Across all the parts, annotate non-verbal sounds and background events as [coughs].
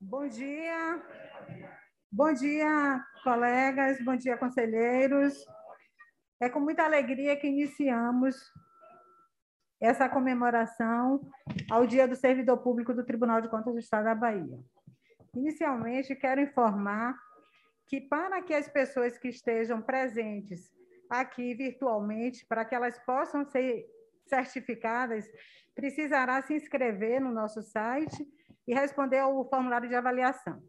Bom dia. Bom dia, colegas, bom dia, conselheiros. É com muita alegria que iniciamos essa comemoração ao Dia do Servidor Público do Tribunal de Contas do Estado da Bahia. Inicialmente, quero informar que para que as pessoas que estejam presentes aqui virtualmente, para que elas possam ser certificadas, precisará se inscrever no nosso site e responder ao formulário de avaliação.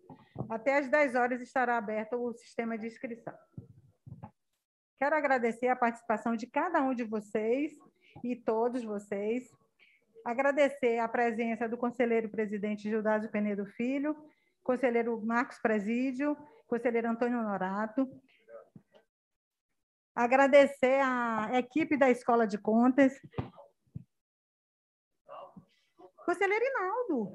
Até às 10 horas estará aberto o sistema de inscrição. Quero agradecer a participação de cada um de vocês e todos vocês. Agradecer a presença do conselheiro presidente Gildásio Penedo Filho, conselheiro Marcos Presídio, conselheiro Antônio Norato. Agradecer a equipe da Escola de Contas. Conselheiro Inaldo.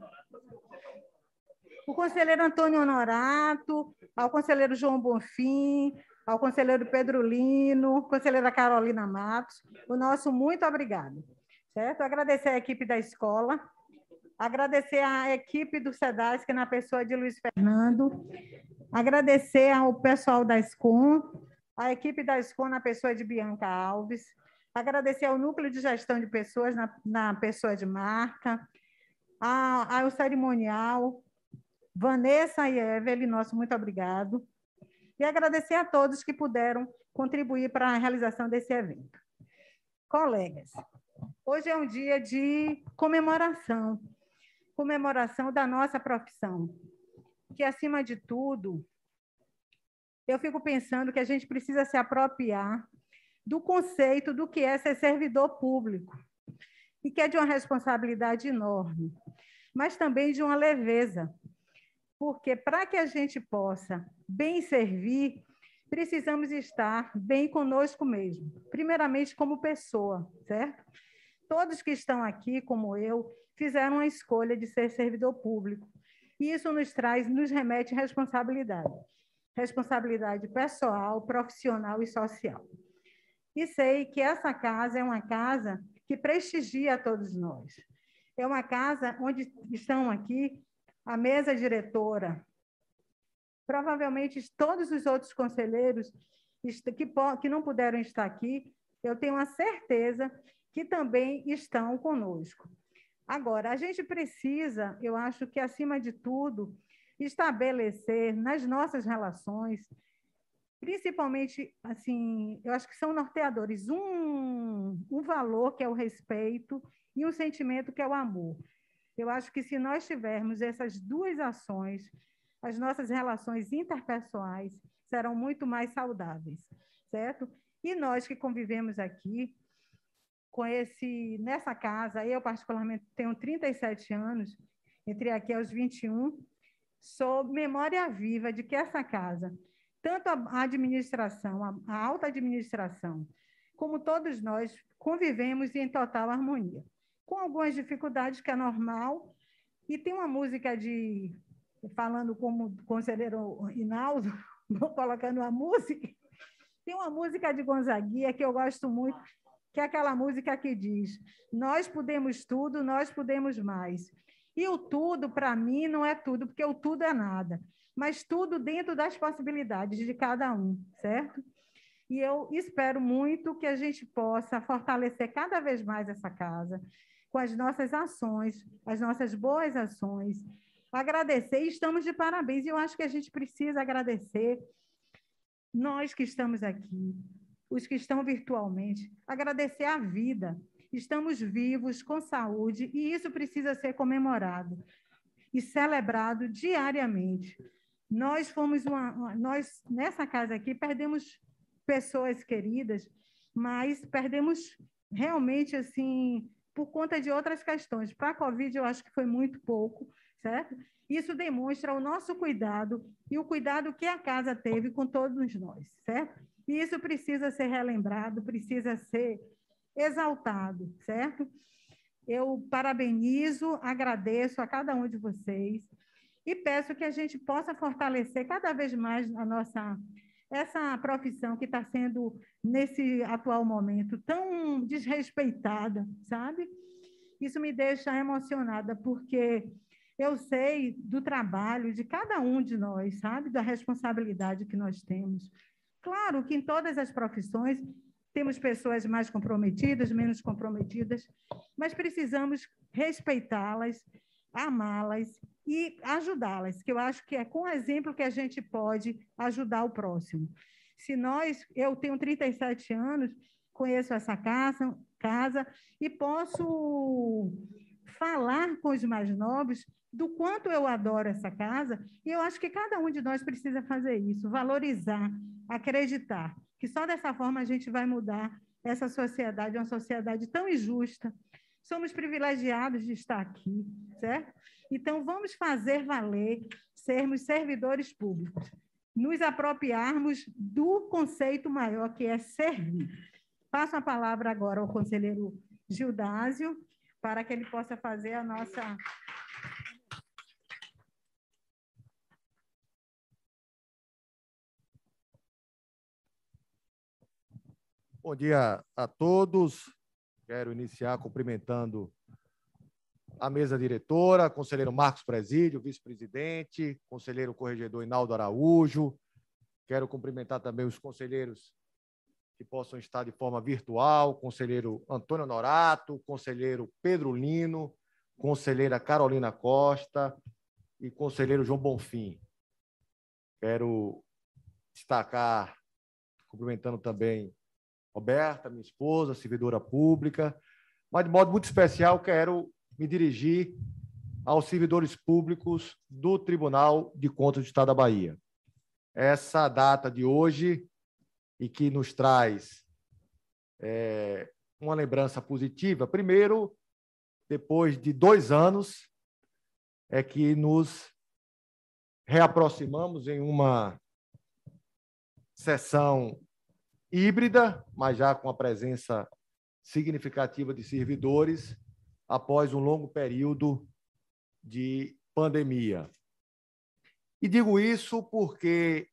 O conselheiro Antônio Honorato, ao conselheiro João Bonfim, ao conselheiro Pedro Lino, conselheira Carolina Matos, o nosso muito obrigado. Certo? Agradecer a equipe da escola, agradecer a equipe do SEDAS, que é na pessoa de Luiz Fernando, agradecer ao pessoal da SCOM, a equipe da SCOM na pessoa de Bianca Alves, agradecer ao núcleo de gestão de pessoas na, na pessoa de Marca, a, ao cerimonial, Vanessa e Evelyn, nosso muito obrigado. E agradecer a todos que puderam contribuir para a realização desse evento. Colegas, hoje é um dia de comemoração, comemoração da nossa profissão, que, acima de tudo, eu fico pensando que a gente precisa se apropriar do conceito do que é ser servidor público, e que é de uma responsabilidade enorme, mas também de uma leveza, porque para que a gente possa bem servir, precisamos estar bem conosco mesmo, primeiramente como pessoa, certo? Todos que estão aqui, como eu, fizeram a escolha de ser servidor público. E isso nos traz, nos remete responsabilidade. Responsabilidade pessoal, profissional e social. E sei que essa casa é uma casa que prestigia a todos nós. É uma casa onde estão aqui a mesa diretora, provavelmente todos os outros conselheiros que, que não puderam estar aqui, eu tenho a certeza que também estão conosco. Agora, a gente precisa, eu acho que, acima de tudo, estabelecer nas nossas relações, principalmente, assim, eu acho que são norteadores, um, um valor que é o respeito e um sentimento que é o amor. Eu acho que se nós tivermos essas duas ações, as nossas relações interpessoais serão muito mais saudáveis, certo? E nós que convivemos aqui com esse nessa casa, eu particularmente tenho 37 anos, entre aqui aos 21, sou memória viva de que essa casa, tanto a administração, a alta administração, como todos nós convivemos em total harmonia com algumas dificuldades, que é normal. E tem uma música de, falando como conselheiro Hinaldo, [laughs] vou colocando uma música, tem uma música de Gonzaguinha que eu gosto muito, que é aquela música que diz: Nós podemos tudo, nós podemos mais. E o tudo, para mim, não é tudo, porque o tudo é nada, mas tudo dentro das possibilidades de cada um, certo? E eu espero muito que a gente possa fortalecer cada vez mais essa casa, com as nossas ações, as nossas boas ações. Agradecer, e estamos de parabéns, e eu acho que a gente precisa agradecer, nós que estamos aqui, os que estão virtualmente, agradecer a vida. Estamos vivos, com saúde, e isso precisa ser comemorado e celebrado diariamente. Nós fomos uma, uma, nós nessa casa aqui perdemos pessoas queridas, mas perdemos realmente assim por conta de outras questões. Para a Covid, eu acho que foi muito pouco, certo? Isso demonstra o nosso cuidado e o cuidado que a casa teve com todos nós, certo? E isso precisa ser relembrado, precisa ser exaltado, certo? Eu parabenizo, agradeço a cada um de vocês e peço que a gente possa fortalecer cada vez mais a nossa essa profissão que está sendo, nesse atual momento, tão desrespeitada, sabe? Isso me deixa emocionada, porque eu sei do trabalho de cada um de nós, sabe? Da responsabilidade que nós temos. Claro que em todas as profissões temos pessoas mais comprometidas, menos comprometidas, mas precisamos respeitá-las, amá-las e ajudá-las, que eu acho que é com exemplo que a gente pode ajudar o próximo. Se nós, eu tenho 37 anos, conheço essa casa, casa e posso falar com os mais novos do quanto eu adoro essa casa, e eu acho que cada um de nós precisa fazer isso, valorizar, acreditar, que só dessa forma a gente vai mudar essa sociedade, uma sociedade tão injusta. Somos privilegiados de estar aqui, certo? Então, vamos fazer valer sermos servidores públicos, nos apropriarmos do conceito maior que é servir. Passo a palavra agora ao conselheiro Gildásio, para que ele possa fazer a nossa Bom dia a todos. Quero iniciar cumprimentando a mesa diretora, conselheiro Marcos Presídio, vice-presidente, conselheiro corregedor Inaldo Araújo. Quero cumprimentar também os conselheiros que possam estar de forma virtual, conselheiro Antônio Norato, conselheiro Pedro Lino, conselheira Carolina Costa e conselheiro João Bonfim. Quero destacar, cumprimentando também Roberta, minha esposa, servidora pública, mas de modo muito especial quero me dirigir aos servidores públicos do Tribunal de Contas do Estado da Bahia. Essa data de hoje e que nos traz é, uma lembrança positiva. Primeiro, depois de dois anos, é que nos reaproximamos em uma sessão híbrida, mas já com a presença significativa de servidores, após um longo período de pandemia. E digo isso porque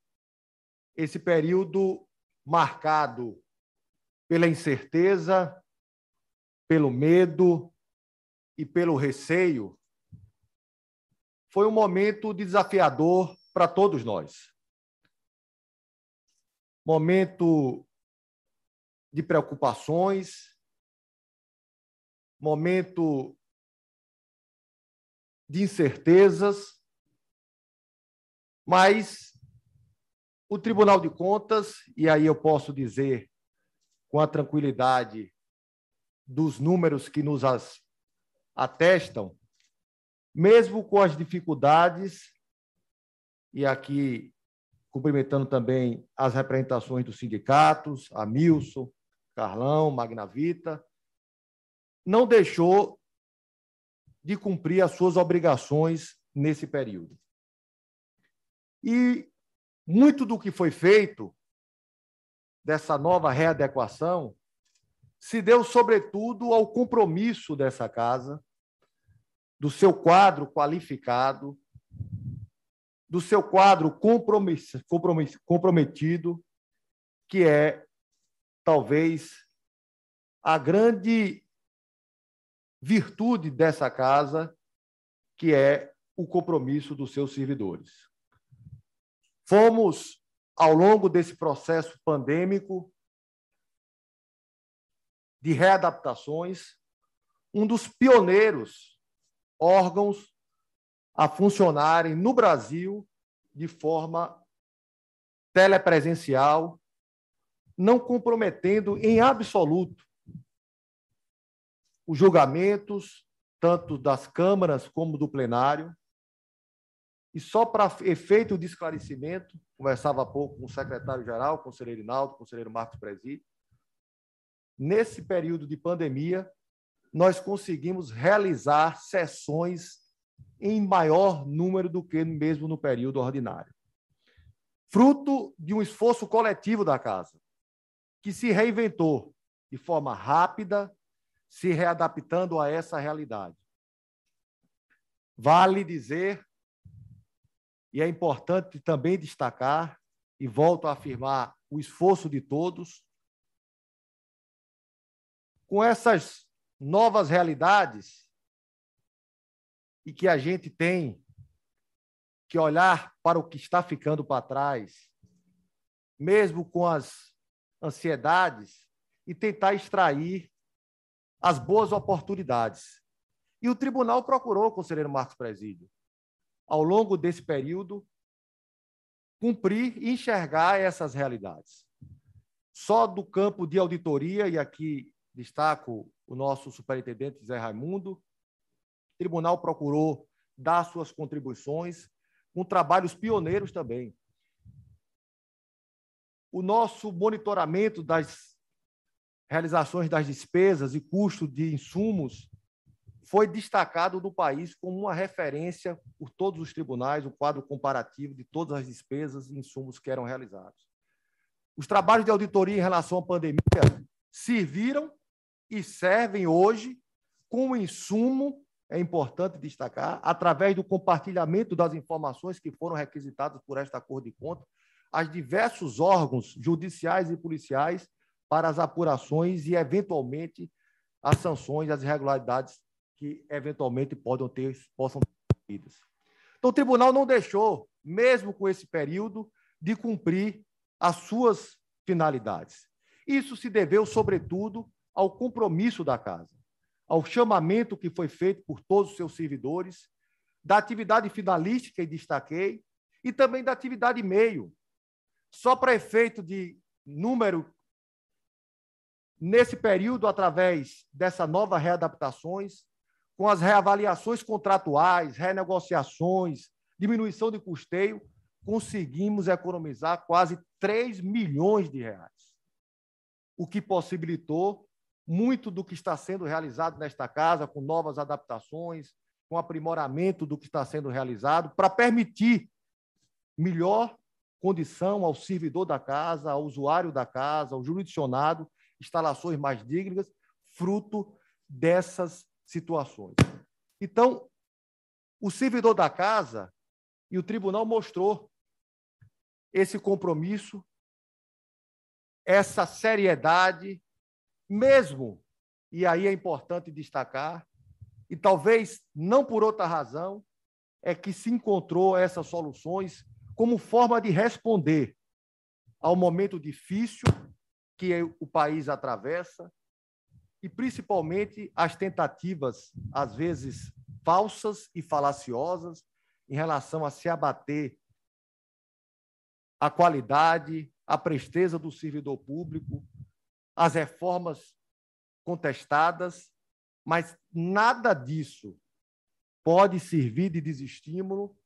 esse período marcado pela incerteza, pelo medo e pelo receio, foi um momento desafiador para todos nós. Momento de preocupações, momento de incertezas, mas o Tribunal de Contas, e aí eu posso dizer com a tranquilidade dos números que nos atestam, mesmo com as dificuldades, e aqui cumprimentando também as representações dos sindicatos, a Milson, Carlão, Magnavita, não deixou de cumprir as suas obrigações nesse período. E muito do que foi feito dessa nova readequação se deu, sobretudo, ao compromisso dessa casa, do seu quadro qualificado, do seu quadro comprometido, que é talvez a grande virtude dessa casa, que é o compromisso dos seus servidores. Fomos, ao longo desse processo pandêmico de readaptações, um dos pioneiros órgãos a funcionarem no Brasil de forma telepresencial, não comprometendo em absoluto os julgamentos, tanto das câmaras como do plenário. E só para efeito de esclarecimento, conversava há pouco com o secretário-geral, conselheiro Inaldo, conselheiro Marcos Presídio, nesse período de pandemia, nós conseguimos realizar sessões em maior número do que mesmo no período ordinário. Fruto de um esforço coletivo da casa, que se reinventou de forma rápida, se readaptando a essa realidade. Vale dizer, e é importante também destacar, e volto a afirmar o esforço de todos, com essas novas realidades, e que a gente tem que olhar para o que está ficando para trás, mesmo com as ansiedades, e tentar extrair as boas oportunidades. E o tribunal procurou, conselheiro Marcos Presídio, ao longo desse período, cumprir e enxergar essas realidades. Só do campo de auditoria, e aqui destaco o nosso superintendente Zé Raimundo, o tribunal procurou dar suas contribuições com trabalhos pioneiros também. O nosso monitoramento das realizações das despesas e custo de insumos foi destacado no país como uma referência por todos os tribunais, o quadro comparativo de todas as despesas e insumos que eram realizados. Os trabalhos de auditoria em relação à pandemia serviram e servem hoje como insumo, é importante destacar, através do compartilhamento das informações que foram requisitadas por esta Cor de Contas, aos diversos órgãos judiciais e policiais para as apurações e, eventualmente, as sanções, as irregularidades que, eventualmente, podem ter, possam ter Então, o tribunal não deixou, mesmo com esse período, de cumprir as suas finalidades. Isso se deveu, sobretudo, ao compromisso da casa, ao chamamento que foi feito por todos os seus servidores, da atividade finalística, e destaquei, e também da atividade meio. Só para efeito de número, nesse período, através dessa nova readaptações, com as reavaliações contratuais, renegociações, diminuição de custeio, conseguimos economizar quase 3 milhões de reais, o que possibilitou muito do que está sendo realizado nesta casa, com novas adaptações, com aprimoramento do que está sendo realizado, para permitir melhor condição ao servidor da casa, ao usuário da casa, ao jurisdicionado, instalações mais dignas, fruto dessas situações. Então, o servidor da casa e o tribunal mostrou esse compromisso, essa seriedade mesmo, e aí é importante destacar, e talvez não por outra razão, é que se encontrou essas soluções como forma de responder ao momento difícil que o país atravessa e principalmente as tentativas, às vezes falsas e falaciosas, em relação a se abater a qualidade, a presteza do servidor público, as reformas contestadas, mas nada disso pode servir de desestímulo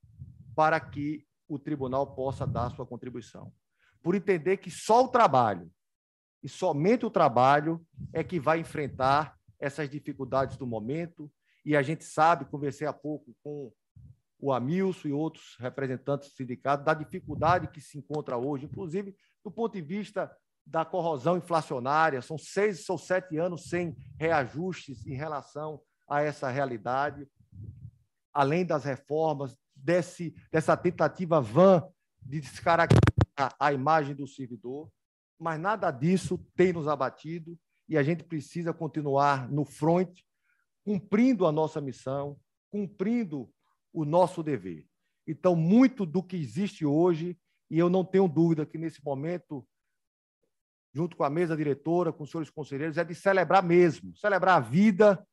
para que o tribunal possa dar sua contribuição. Por entender que só o trabalho, e somente o trabalho, é que vai enfrentar essas dificuldades do momento. E a gente sabe, conversei há pouco com o Amilson e outros representantes do sindicato, da dificuldade que se encontra hoje, inclusive do ponto de vista da corrosão inflacionária, são seis ou sete anos sem reajustes em relação a essa realidade, além das reformas, desse, dessa tentativa vã de descaracterizar a imagem do servidor, mas nada disso tem nos abatido e a gente precisa continuar no front, cumprindo a nossa missão, cumprindo o nosso dever. Então, muito do que existe hoje, e eu não tenho dúvida que nesse momento junto com a mesa diretora, com os senhores conselheiros, é de celebrar mesmo, celebrar a vida.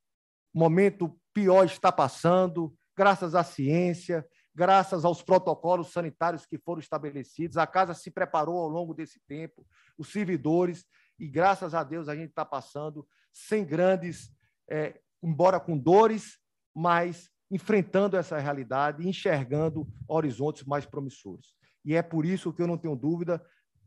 O momento pior está passando, graças à ciência, graças aos protocolos sanitários que foram estabelecidos. A casa se preparou ao longo desse tempo, os servidores, e graças a Deus a gente está passando sem grandes, é, embora com dores, mas enfrentando essa realidade, enxergando horizontes mais promissores. E é por isso que eu não tenho dúvida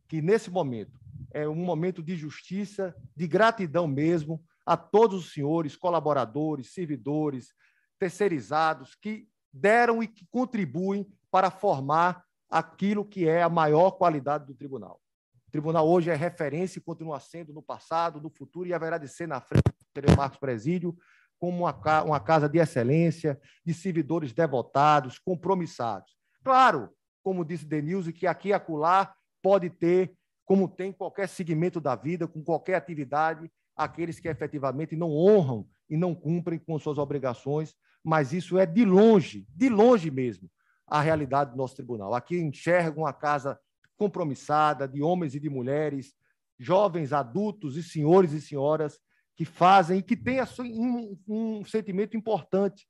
que, nesse momento, é um momento de justiça, de gratidão mesmo a todos os senhores, colaboradores, servidores, terceirizados que deram e que contribuem para formar aquilo que é a maior qualidade do tribunal. O tribunal hoje é referência e continua sendo no passado, no futuro e haverá de ser na frente do Marcos Presídio como uma, uma casa de excelência, de servidores devotados, compromissados. Claro, como disse Denilson, que aqui e acolá pode ter como tem qualquer segmento da vida, com qualquer atividade, aqueles que efetivamente não honram e não cumprem com suas obrigações, mas isso é de longe, de longe mesmo, a realidade do nosso tribunal. Aqui enxergo uma casa compromissada de homens e de mulheres, jovens, adultos e senhores e senhoras que fazem e que têm um, um sentimento importante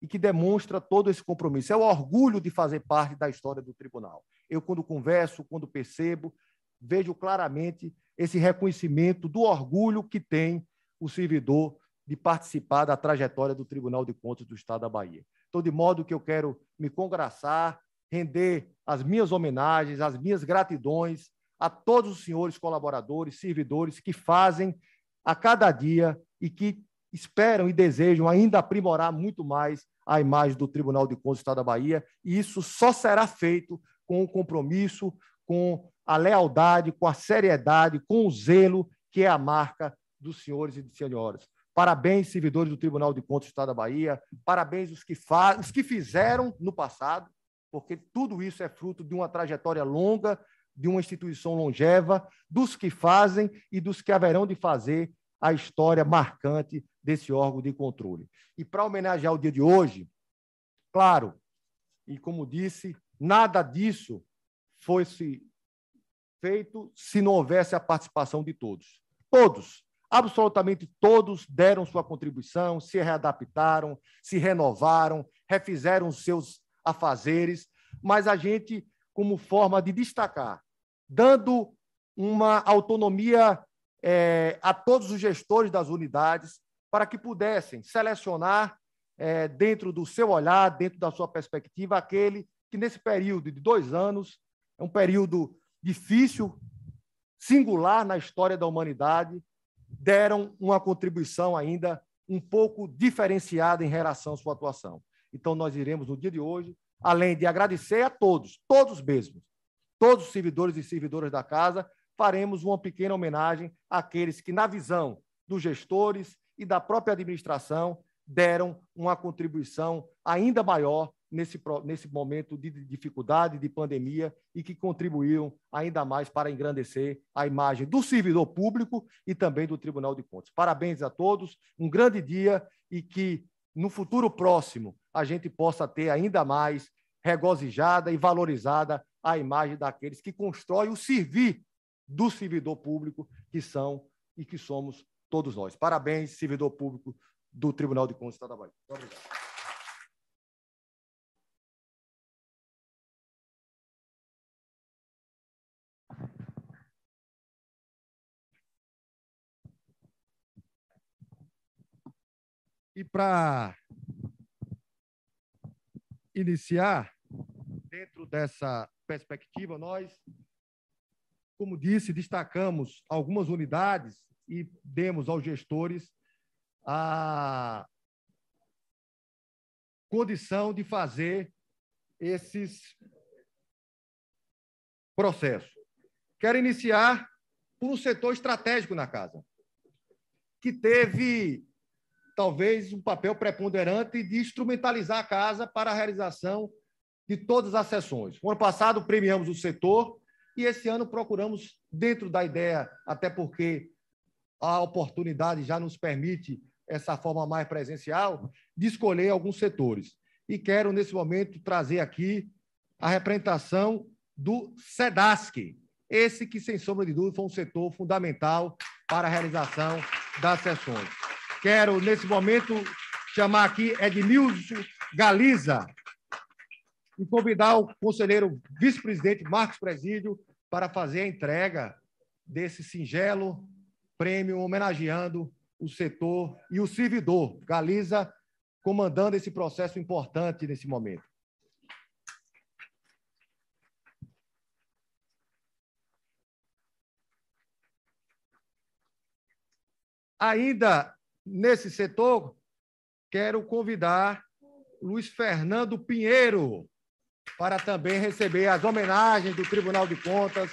e que demonstra todo esse compromisso. É o orgulho de fazer parte da história do tribunal. Eu, quando converso, quando percebo, vejo claramente esse reconhecimento do orgulho que tem o servidor de participar da trajetória do Tribunal de Contas do Estado da Bahia. Então, de modo que eu quero me congraçar, render as minhas homenagens, as minhas gratidões a todos os senhores colaboradores, servidores que fazem a cada dia e que esperam e desejam ainda aprimorar muito mais a imagem do Tribunal de Contas do Estado da Bahia, e isso só será feito com o compromisso, com a lealdade, com a seriedade, com o zelo que é a marca dos senhores e de senhoras. Parabéns, servidores do Tribunal de Contas do Estado da Bahia, parabéns os que, os que fizeram no passado, porque tudo isso é fruto de uma trajetória longa, de uma instituição longeva, dos que fazem e dos que haverão de fazer a história marcante desse órgão de controle. E para homenagear o dia de hoje, claro, e como disse, nada disso fosse feito se não houvesse a participação de todos. Todos, absolutamente todos deram sua contribuição, se readaptaram, se renovaram, refizeram os seus afazeres, mas a gente, como forma de destacar, dando uma autonomia é, a todos os gestores das unidades para que pudessem selecionar, é, dentro do seu olhar, dentro da sua perspectiva, aquele que, nesse período de dois anos, é um período difícil, singular na história da humanidade, deram uma contribuição ainda um pouco diferenciada em relação à sua atuação. Então, nós iremos, no dia de hoje, além de agradecer a todos, todos mesmos, todos os servidores e servidoras da casa, faremos uma pequena homenagem àqueles que, na visão dos gestores e da própria administração, deram uma contribuição ainda maior nesse, nesse momento de dificuldade, de pandemia, e que contribuíram ainda mais para engrandecer a imagem do servidor público e também do Tribunal de Contas. Parabéns a todos, um grande dia e que no futuro próximo a gente possa ter ainda mais regozijada e valorizada a imagem daqueles que constroem o servir do servidor público que são e que somos todos nós. Parabéns, servidor público do Tribunal de Contas da Bahia. Obrigado. E para iniciar, dentro dessa perspectiva, nós, como disse, destacamos algumas unidades e demos aos gestores a condição de fazer esses processos. Quero iniciar por um setor estratégico na casa, que teve talvez um papel preponderante de instrumentalizar a casa para a realização de todas as sessões. O ano passado premiamos o setor e esse ano procuramos, dentro da ideia, até porque a oportunidade já nos permite essa forma mais presencial, de escolher alguns setores. E quero, nesse momento, trazer aqui a representação do SEDASC, esse que, sem sombra de dúvida, foi um setor fundamental para a realização das sessões. Quero, nesse momento, chamar aqui Edmilson Galiza e convidar o conselheiro vice-presidente Marcos Presídio para fazer a entrega desse singelo prêmio homenageando o setor e o servidor. Galiza comandando esse processo importante nesse momento. Ainda Nesse setor, quero convidar Luiz Fernando Pinheiro para também receber as homenagens do Tribunal de Contas.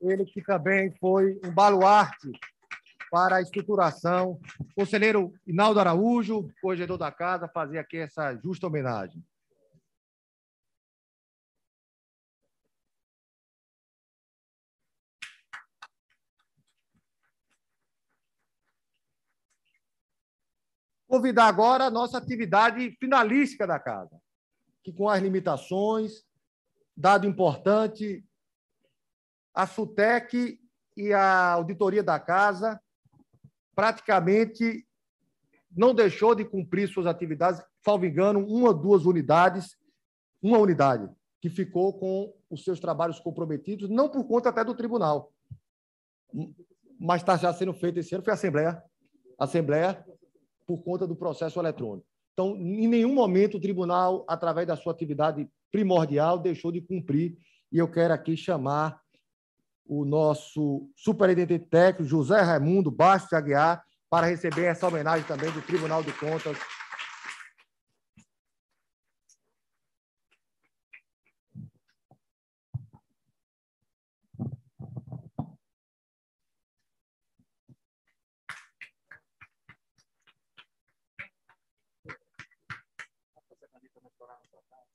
Ele que também foi um baluarte para a estruturação. Conselheiro Inaldo Araújo, corregedor da casa, fazer aqui essa justa homenagem. Convidar agora a nossa atividade finalística da casa, que com as limitações, dado importante, a SUTEC e a auditoria da casa praticamente não deixou de cumprir suas atividades, salvo engano, uma ou duas unidades, uma unidade, que ficou com os seus trabalhos comprometidos, não por conta até do tribunal, mas está já sendo feito esse ano, foi a Assembleia. Assembleia, por conta do processo eletrônico. Então, em nenhum momento o tribunal, através da sua atividade primordial, deixou de cumprir, e eu quero aqui chamar o nosso superintendente técnico, José Raimundo Bastos Aguiar, para receber essa homenagem também do Tribunal de Contas.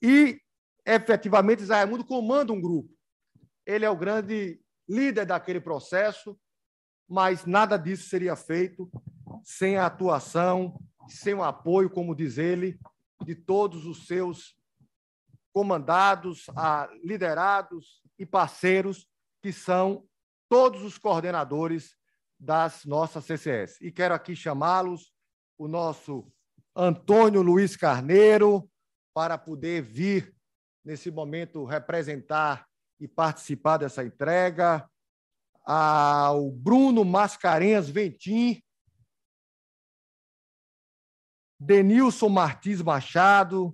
E, efetivamente, Raimundo comanda um grupo. Ele é o grande líder daquele processo, mas nada disso seria feito sem a atuação, sem o apoio, como diz ele, de todos os seus comandados, liderados e parceiros, que são todos os coordenadores das nossas CCS. E quero aqui chamá-los, o nosso Antônio Luiz Carneiro, para poder vir, nesse momento, representar e participar dessa entrega, ao Bruno Mascarenhas Ventim, Denilson Martins Machado,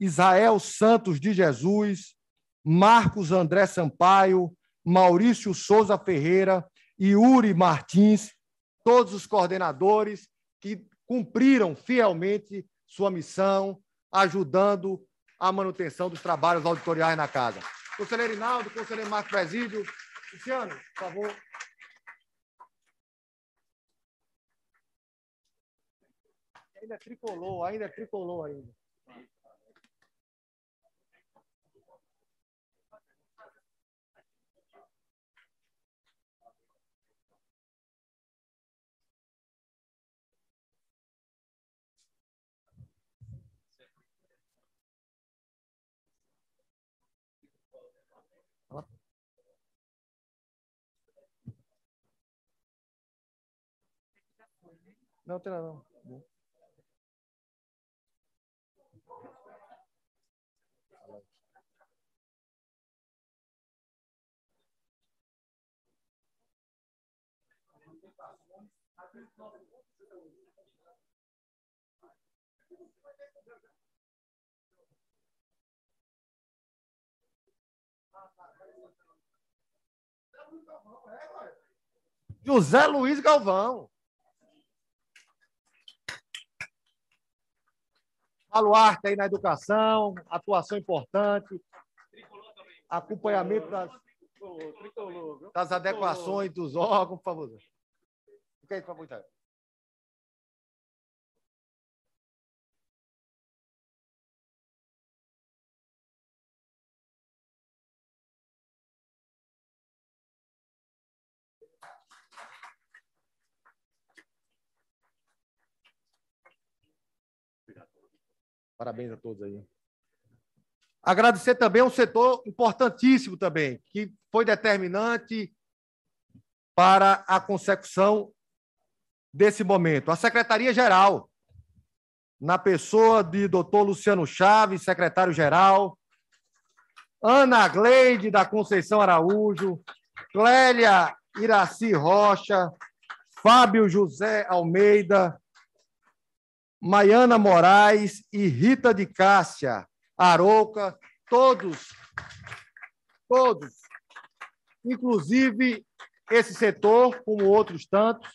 Israel Santos de Jesus, Marcos André Sampaio, Maurício Souza Ferreira e Uri Martins, todos os coordenadores que cumpriram fielmente sua missão, ajudando a manutenção dos trabalhos auditoriais na casa. Conselheiro Inaldo, conselheiro Marco Presídio. Luciano, por favor. Ainda tricolor, ainda tricolor ainda. Não, tem nada não. José Luiz Galvão. Baluarte aí na educação, atuação importante, acompanhamento das, das adequações dos órgãos, por favor. Fica aí, por favor. Parabéns a todos aí. Agradecer também um setor importantíssimo também, que foi determinante para a consecução desse momento. A Secretaria-Geral, na pessoa de doutor Luciano Chaves, secretário-geral, Ana Gleide da Conceição Araújo, Clélia Iraci Rocha, Fábio José Almeida, Maiana Moraes e Rita de Cássia, Arouca, todos, todos, inclusive esse setor, como outros tantos,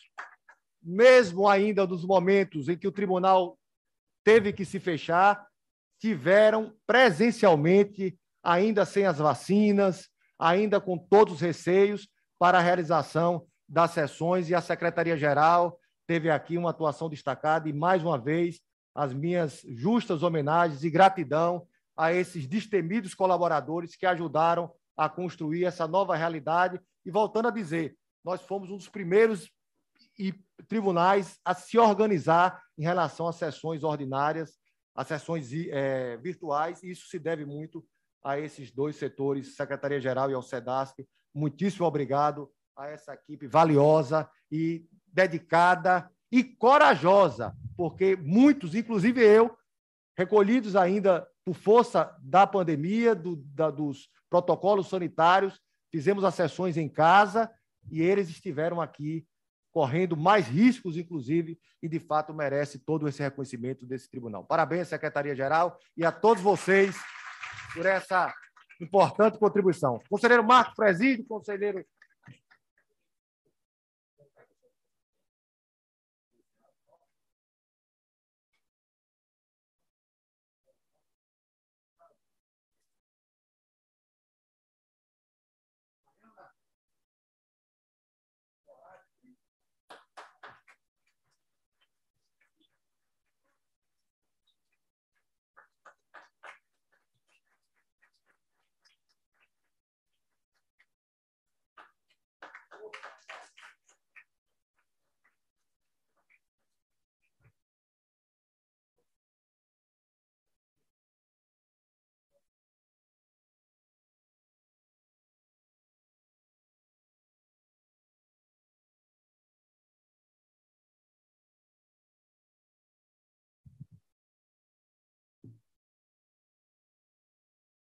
mesmo ainda nos momentos em que o tribunal teve que se fechar, tiveram presencialmente, ainda sem as vacinas, ainda com todos os receios, para a realização das sessões e a Secretaria-Geral teve aqui uma atuação destacada e, mais uma vez, as minhas justas homenagens e gratidão a esses destemidos colaboradores que ajudaram a construir essa nova realidade. E voltando a dizer, nós fomos um dos primeiros e tribunais a se organizar em relação às sessões ordinárias, às sessões é, virtuais, e isso se deve muito a esses dois setores, Secretaria-Geral e ao SEDASC. Muitíssimo obrigado a essa equipe valiosa e dedicada e corajosa, porque muitos, inclusive eu, recolhidos ainda por força da pandemia, do, da, dos protocolos sanitários, fizemos as sessões em casa e eles estiveram aqui correndo mais riscos, inclusive, e de fato merece todo esse reconhecimento desse tribunal. Parabéns, Secretaria-Geral, e a todos vocês por essa importante contribuição. Conselheiro Marcos Presídio, conselheiro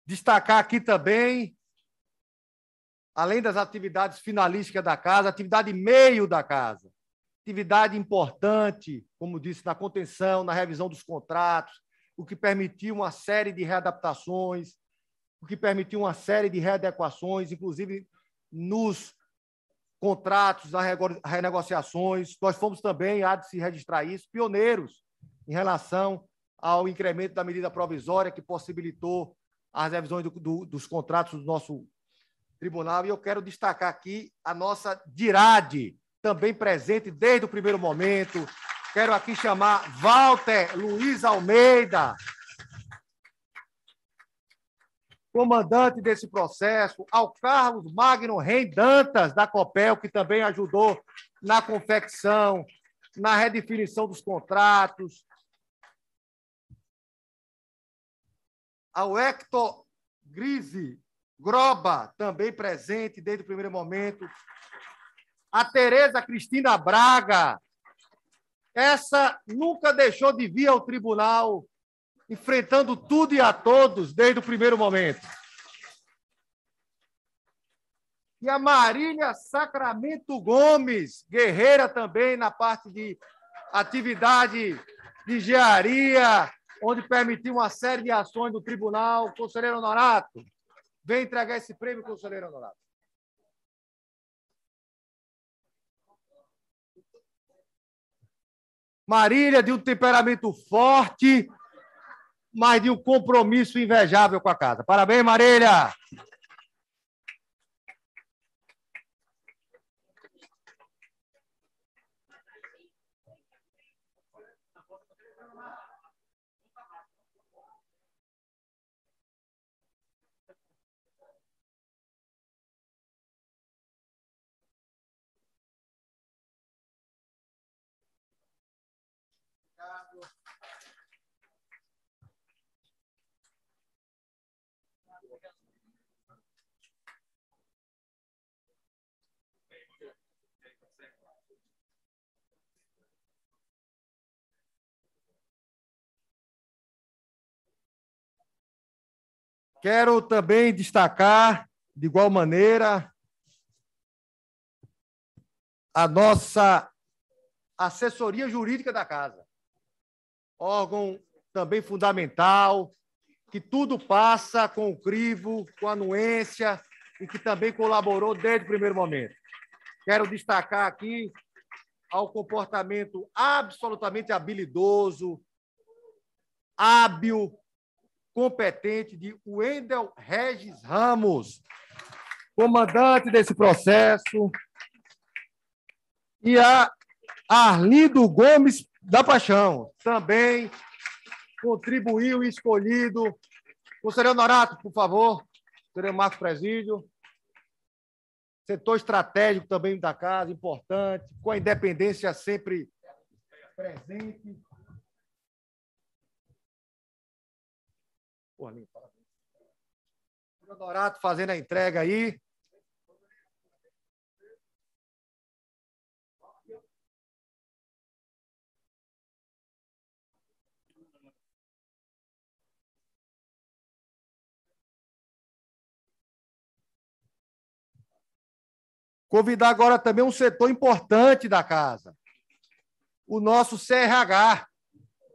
Destacar aqui também, além das atividades finalísticas da casa, atividade meio da casa. Atividade importante, como disse, na contenção, na revisão dos contratos, o que permitiu uma série de readaptações, o que permitiu uma série de readequações, inclusive nos contratos, nas renegociações. Nós fomos também, há de se registrar isso, pioneiros em relação ao incremento da medida provisória que possibilitou as revisões do, do, dos contratos do nosso tribunal. E eu quero destacar aqui a nossa DIRAD, também presente desde o primeiro momento. Quero aqui chamar Walter Luiz Almeida, comandante desse processo, ao Carlos Magno Rei Dantas, da Copel, que também ajudou na confecção, na redefinição dos contratos, ao Hector Grise Groba, também presente desde o primeiro momento, a Tereza Cristina Braga, essa nunca deixou de vir ao tribunal, enfrentando tudo e a todos desde o primeiro momento. E a Marília Sacramento Gomes, guerreira também na parte de atividade de engenharia, onde permitiu uma série de ações do tribunal. Conselheiro Honorato, vem entregar esse prêmio, conselheiro Honorato. Marília, de um temperamento forte, mas de um compromisso invejável com a casa. Parabéns, Marília! Quero também destacar, de igual maneira, a nossa assessoria jurídica da casa. Órgão também fundamental, que tudo passa com o crivo, com a anuência e que também colaborou desde o primeiro momento. Quero destacar aqui ao comportamento absolutamente habilidoso, hábil, competente de Wendel Regis Ramos, comandante desse processo, e a Arlindo Gomes da Paixão, também contribuiu e escolhido. Conselheiro Norato, por favor. Conselheiro Marcos Presídio. setor estratégico também da casa, importante, com a independência sempre presente. Parabéns. Dorato fazendo a entrega aí. Convidar agora também um setor importante da casa, o nosso CRH,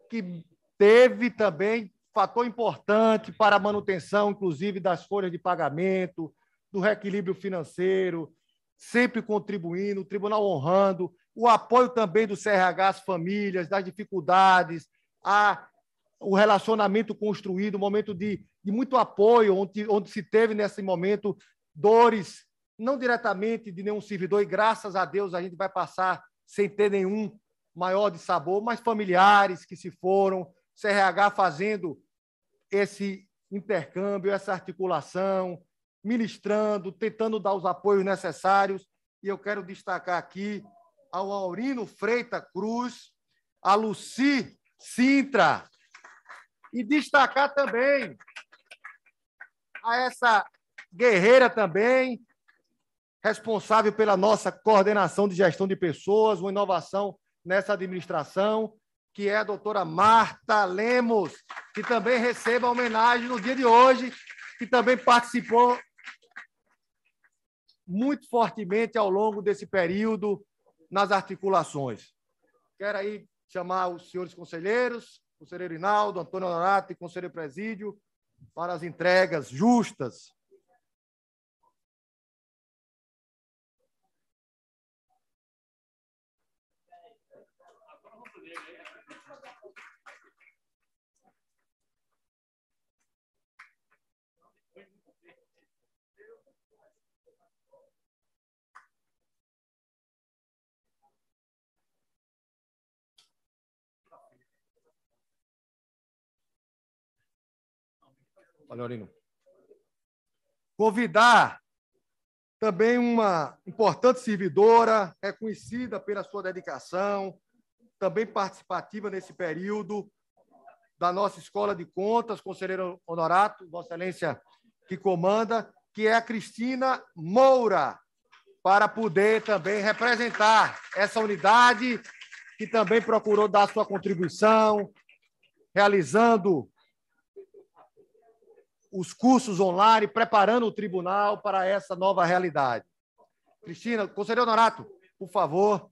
que teve também fator importante para a manutenção, inclusive, das folhas de pagamento, do reequilíbrio financeiro, sempre contribuindo, o tribunal honrando, o apoio também do CRH às famílias, das dificuldades, a, o relacionamento construído, um momento de, de muito apoio, onde, onde se teve nesse momento dores não diretamente de nenhum servidor, e graças a Deus a gente vai passar sem ter nenhum maior de sabor, mas familiares que se foram, CRH fazendo esse intercâmbio, essa articulação, ministrando, tentando dar os apoios necessários. E eu quero destacar aqui ao Aurino Freita Cruz, a Luci Sintra, e destacar também a essa guerreira também, responsável pela nossa coordenação de gestão de pessoas, uma inovação nessa administração, que é a doutora Marta Lemos, que também receba a homenagem no dia de hoje, que também participou muito fortemente ao longo desse período nas articulações. Quero aí chamar os senhores conselheiros, conselheiro Inaldo, Antônio Honorato e conselheiro Presídio, para as entregas justas Valorino. Convidar também uma importante servidora, reconhecida pela sua dedicação, também participativa nesse período, da nossa Escola de Contas, conselheiro Honorato, Vossa Excelência que comanda, que é a Cristina Moura, para poder também representar essa unidade que também procurou dar sua contribuição, realizando os cursos online, preparando o tribunal para essa nova realidade. Cristina, conselheiro Honorato, por favor.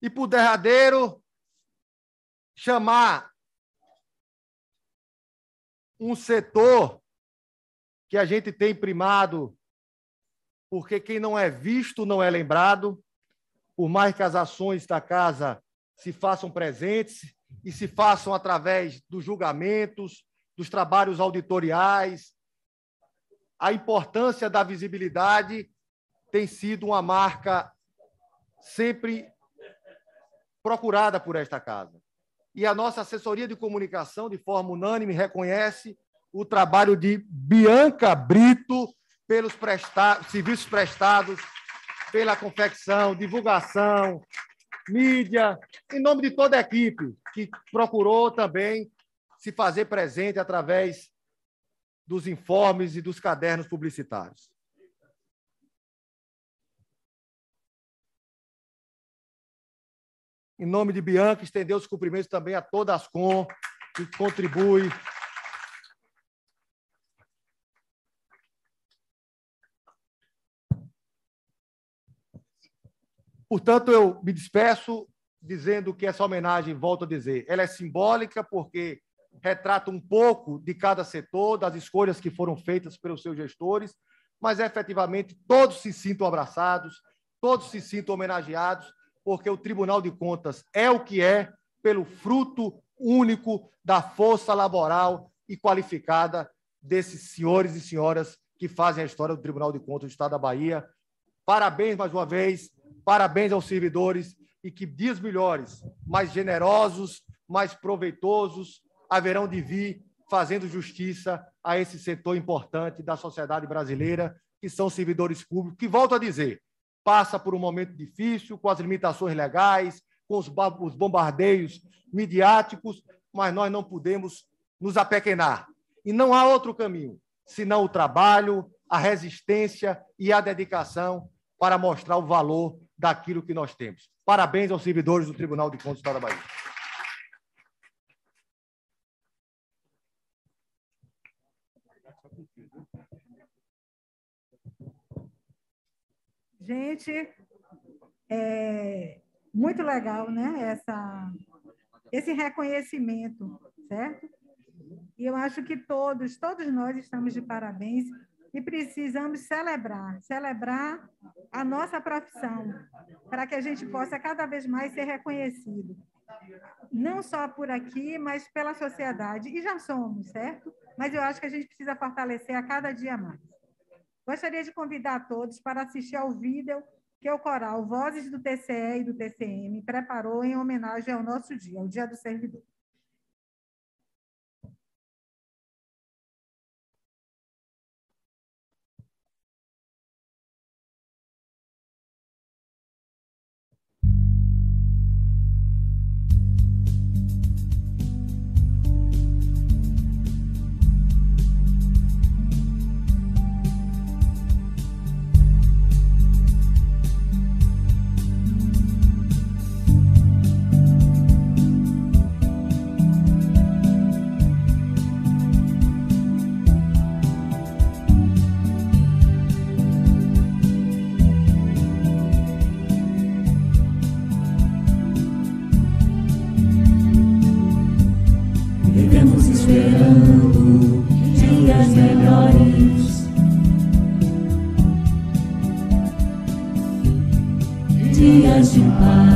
E por derradeiro, chamar um setor que a gente tem primado porque quem não é visto não é lembrado, por mais que as ações da casa se façam presentes e se façam através dos julgamentos, dos trabalhos auditoriais, a importância da visibilidade tem sido uma marca sempre procurada por esta casa. E a nossa assessoria de comunicação, de forma unânime, reconhece o trabalho de Bianca Brito, pelos prestados, serviços prestados, pela confecção, divulgação, mídia, em nome de toda a equipe que procurou também se fazer presente através dos informes e dos cadernos publicitários. Em nome de Bianca, estender os cumprimentos também a toda a Ascom, que contribui Portanto, eu me despeço dizendo que essa homenagem, volto a dizer, ela é simbólica porque retrata um pouco de cada setor, das escolhas que foram feitas pelos seus gestores, mas efetivamente todos se sintam abraçados, todos se sintam homenageados, porque o Tribunal de Contas é o que é pelo fruto único da força laboral e qualificada desses senhores e senhoras que fazem a história do Tribunal de Contas do Estado da Bahia. Parabéns mais uma vez Parabéns aos servidores, e que dias melhores, mais generosos, mais proveitosos, haverão de vir fazendo justiça a esse setor importante da sociedade brasileira, que são servidores públicos, que, volto a dizer, passa por um momento difícil, com as limitações legais, com os bombardeios midiáticos, mas nós não podemos nos apequenar. E não há outro caminho senão o trabalho, a resistência e a dedicação para mostrar o valor daquilo que nós temos. Parabéns aos servidores do Tribunal de Contas do Estado da Bahia. Gente, é muito legal, né? Essa, esse reconhecimento, certo? E eu acho que todos, todos nós estamos de parabéns e precisamos celebrar, celebrar a nossa profissão, para que a gente possa cada vez mais ser reconhecido. Não só por aqui, mas pela sociedade. E já somos, certo? Mas eu acho que a gente precisa fortalecer a cada dia mais. Gostaria de convidar todos para assistir ao vídeo que o coral Vozes do TCE e do TCM preparou em homenagem ao nosso dia, o Dia do Servidor. goodbye.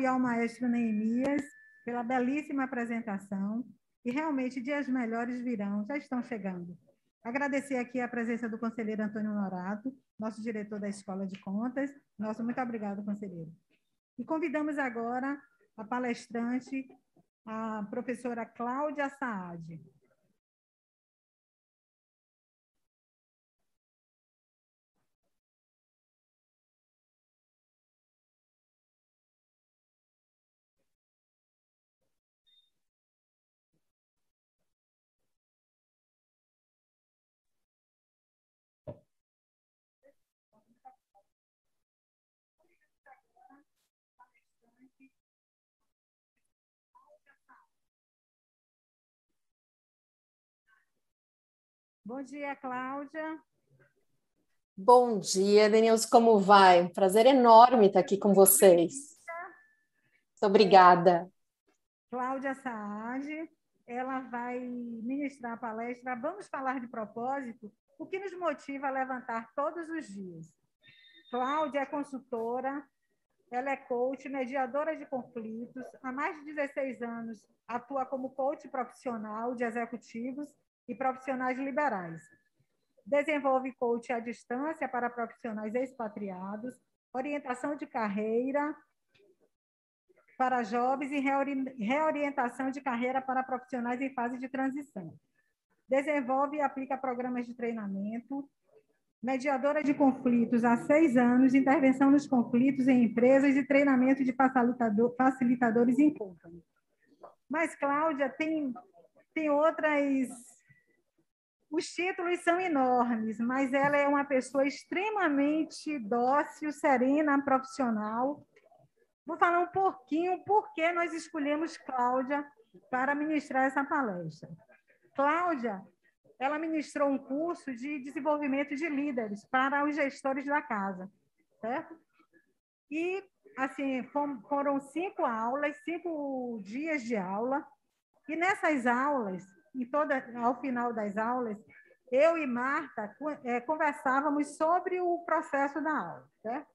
E ao maestro Neemias pela belíssima apresentação e realmente dias melhores virão, já estão chegando. Agradecer aqui a presença do conselheiro Antônio Norato, nosso diretor da Escola de Contas. Nosso muito obrigado, conselheiro. E convidamos agora a palestrante, a professora Cláudia Saad. Bom dia, Cláudia. Bom dia, Denilson, como vai? Um prazer enorme estar aqui com vocês. Muito obrigada. Cláudia Saad, ela vai ministrar a palestra Vamos falar de propósito, o que nos motiva a levantar todos os dias. Cláudia é consultora, ela é coach, mediadora de conflitos, há mais de 16 anos atua como coach profissional de executivos e profissionais liberais. Desenvolve coach à distância para profissionais expatriados, orientação de carreira para jovens e reorientação de carreira para profissionais em fase de transição. Desenvolve e aplica programas de treinamento, mediadora de conflitos há seis anos, intervenção nos conflitos em empresas e treinamento de facilitadores em company. Mas, Cláudia, tem, tem outras os títulos são enormes, mas ela é uma pessoa extremamente dócil, serena, profissional. Vou falar um pouquinho por que nós escolhemos Cláudia para ministrar essa palestra. Cláudia, ela ministrou um curso de desenvolvimento de líderes para os gestores da casa, certo? E, assim, foram cinco aulas, cinco dias de aula, e nessas aulas, e toda, ao final das aulas, eu e Marta é, conversávamos sobre o processo da aula, certo?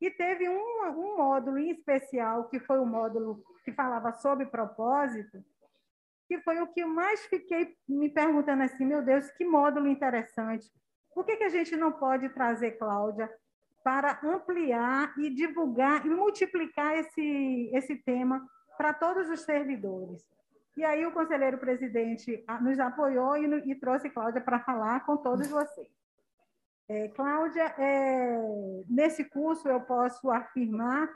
E teve um, um módulo em especial, que foi o módulo que falava sobre propósito, que foi o que mais fiquei me perguntando assim, meu Deus, que módulo interessante. Por que, que a gente não pode trazer, Cláudia, para ampliar e divulgar e multiplicar esse, esse tema para todos os servidores? E aí o conselheiro presidente ah, nos apoiou e, e trouxe Cláudia para falar com todos vocês. É, Cláudia, é, nesse curso eu posso afirmar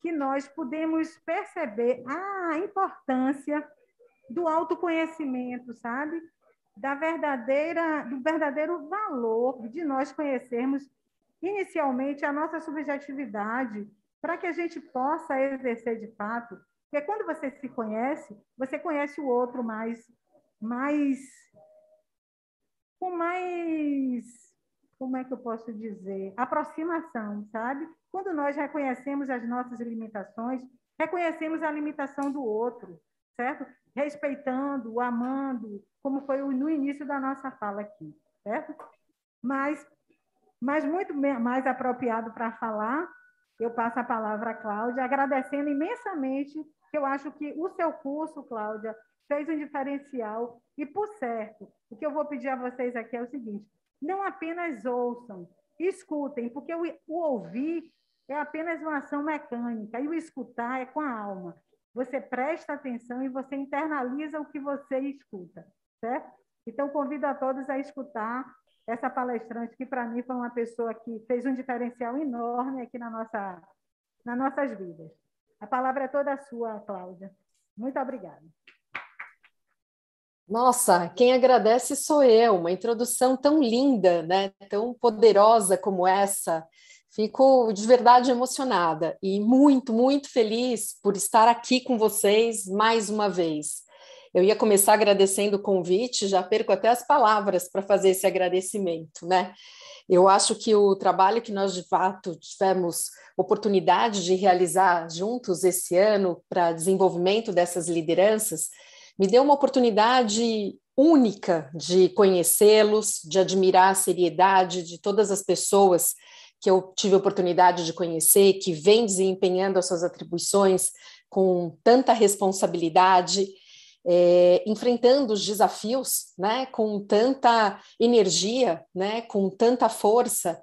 que nós podemos perceber a importância do autoconhecimento, sabe? Da verdadeira, do verdadeiro valor de nós conhecermos inicialmente a nossa subjetividade, para que a gente possa exercer de fato porque quando você se conhece, você conhece o outro mais, mais, com mais, como é que eu posso dizer, aproximação, sabe? Quando nós reconhecemos as nossas limitações, reconhecemos a limitação do outro, certo? Respeitando, amando, como foi no início da nossa fala aqui, certo? Mas, mas muito mais apropriado para falar, eu passo a palavra à Cláudia, agradecendo imensamente eu acho que o seu curso, Cláudia, fez um diferencial. E, por certo, o que eu vou pedir a vocês aqui é o seguinte: não apenas ouçam, escutem, porque o, o ouvir é apenas uma ação mecânica, e o escutar é com a alma. Você presta atenção e você internaliza o que você escuta, certo? Então, convido a todos a escutar essa palestrante, que para mim foi uma pessoa que fez um diferencial enorme aqui na nossa, nas nossas vidas. A palavra é toda sua, Cláudia. Muito obrigada. Nossa, quem agradece sou eu. Uma introdução tão linda, né? tão poderosa como essa. Fico de verdade emocionada e muito, muito feliz por estar aqui com vocês mais uma vez. Eu ia começar agradecendo o convite, já perco até as palavras para fazer esse agradecimento, né? Eu acho que o trabalho que nós de fato tivemos oportunidade de realizar juntos esse ano para desenvolvimento dessas lideranças me deu uma oportunidade única de conhecê-los, de admirar a seriedade de todas as pessoas que eu tive a oportunidade de conhecer, que vem desempenhando as suas atribuições com tanta responsabilidade, é, enfrentando os desafios, né, com tanta energia, né, com tanta força,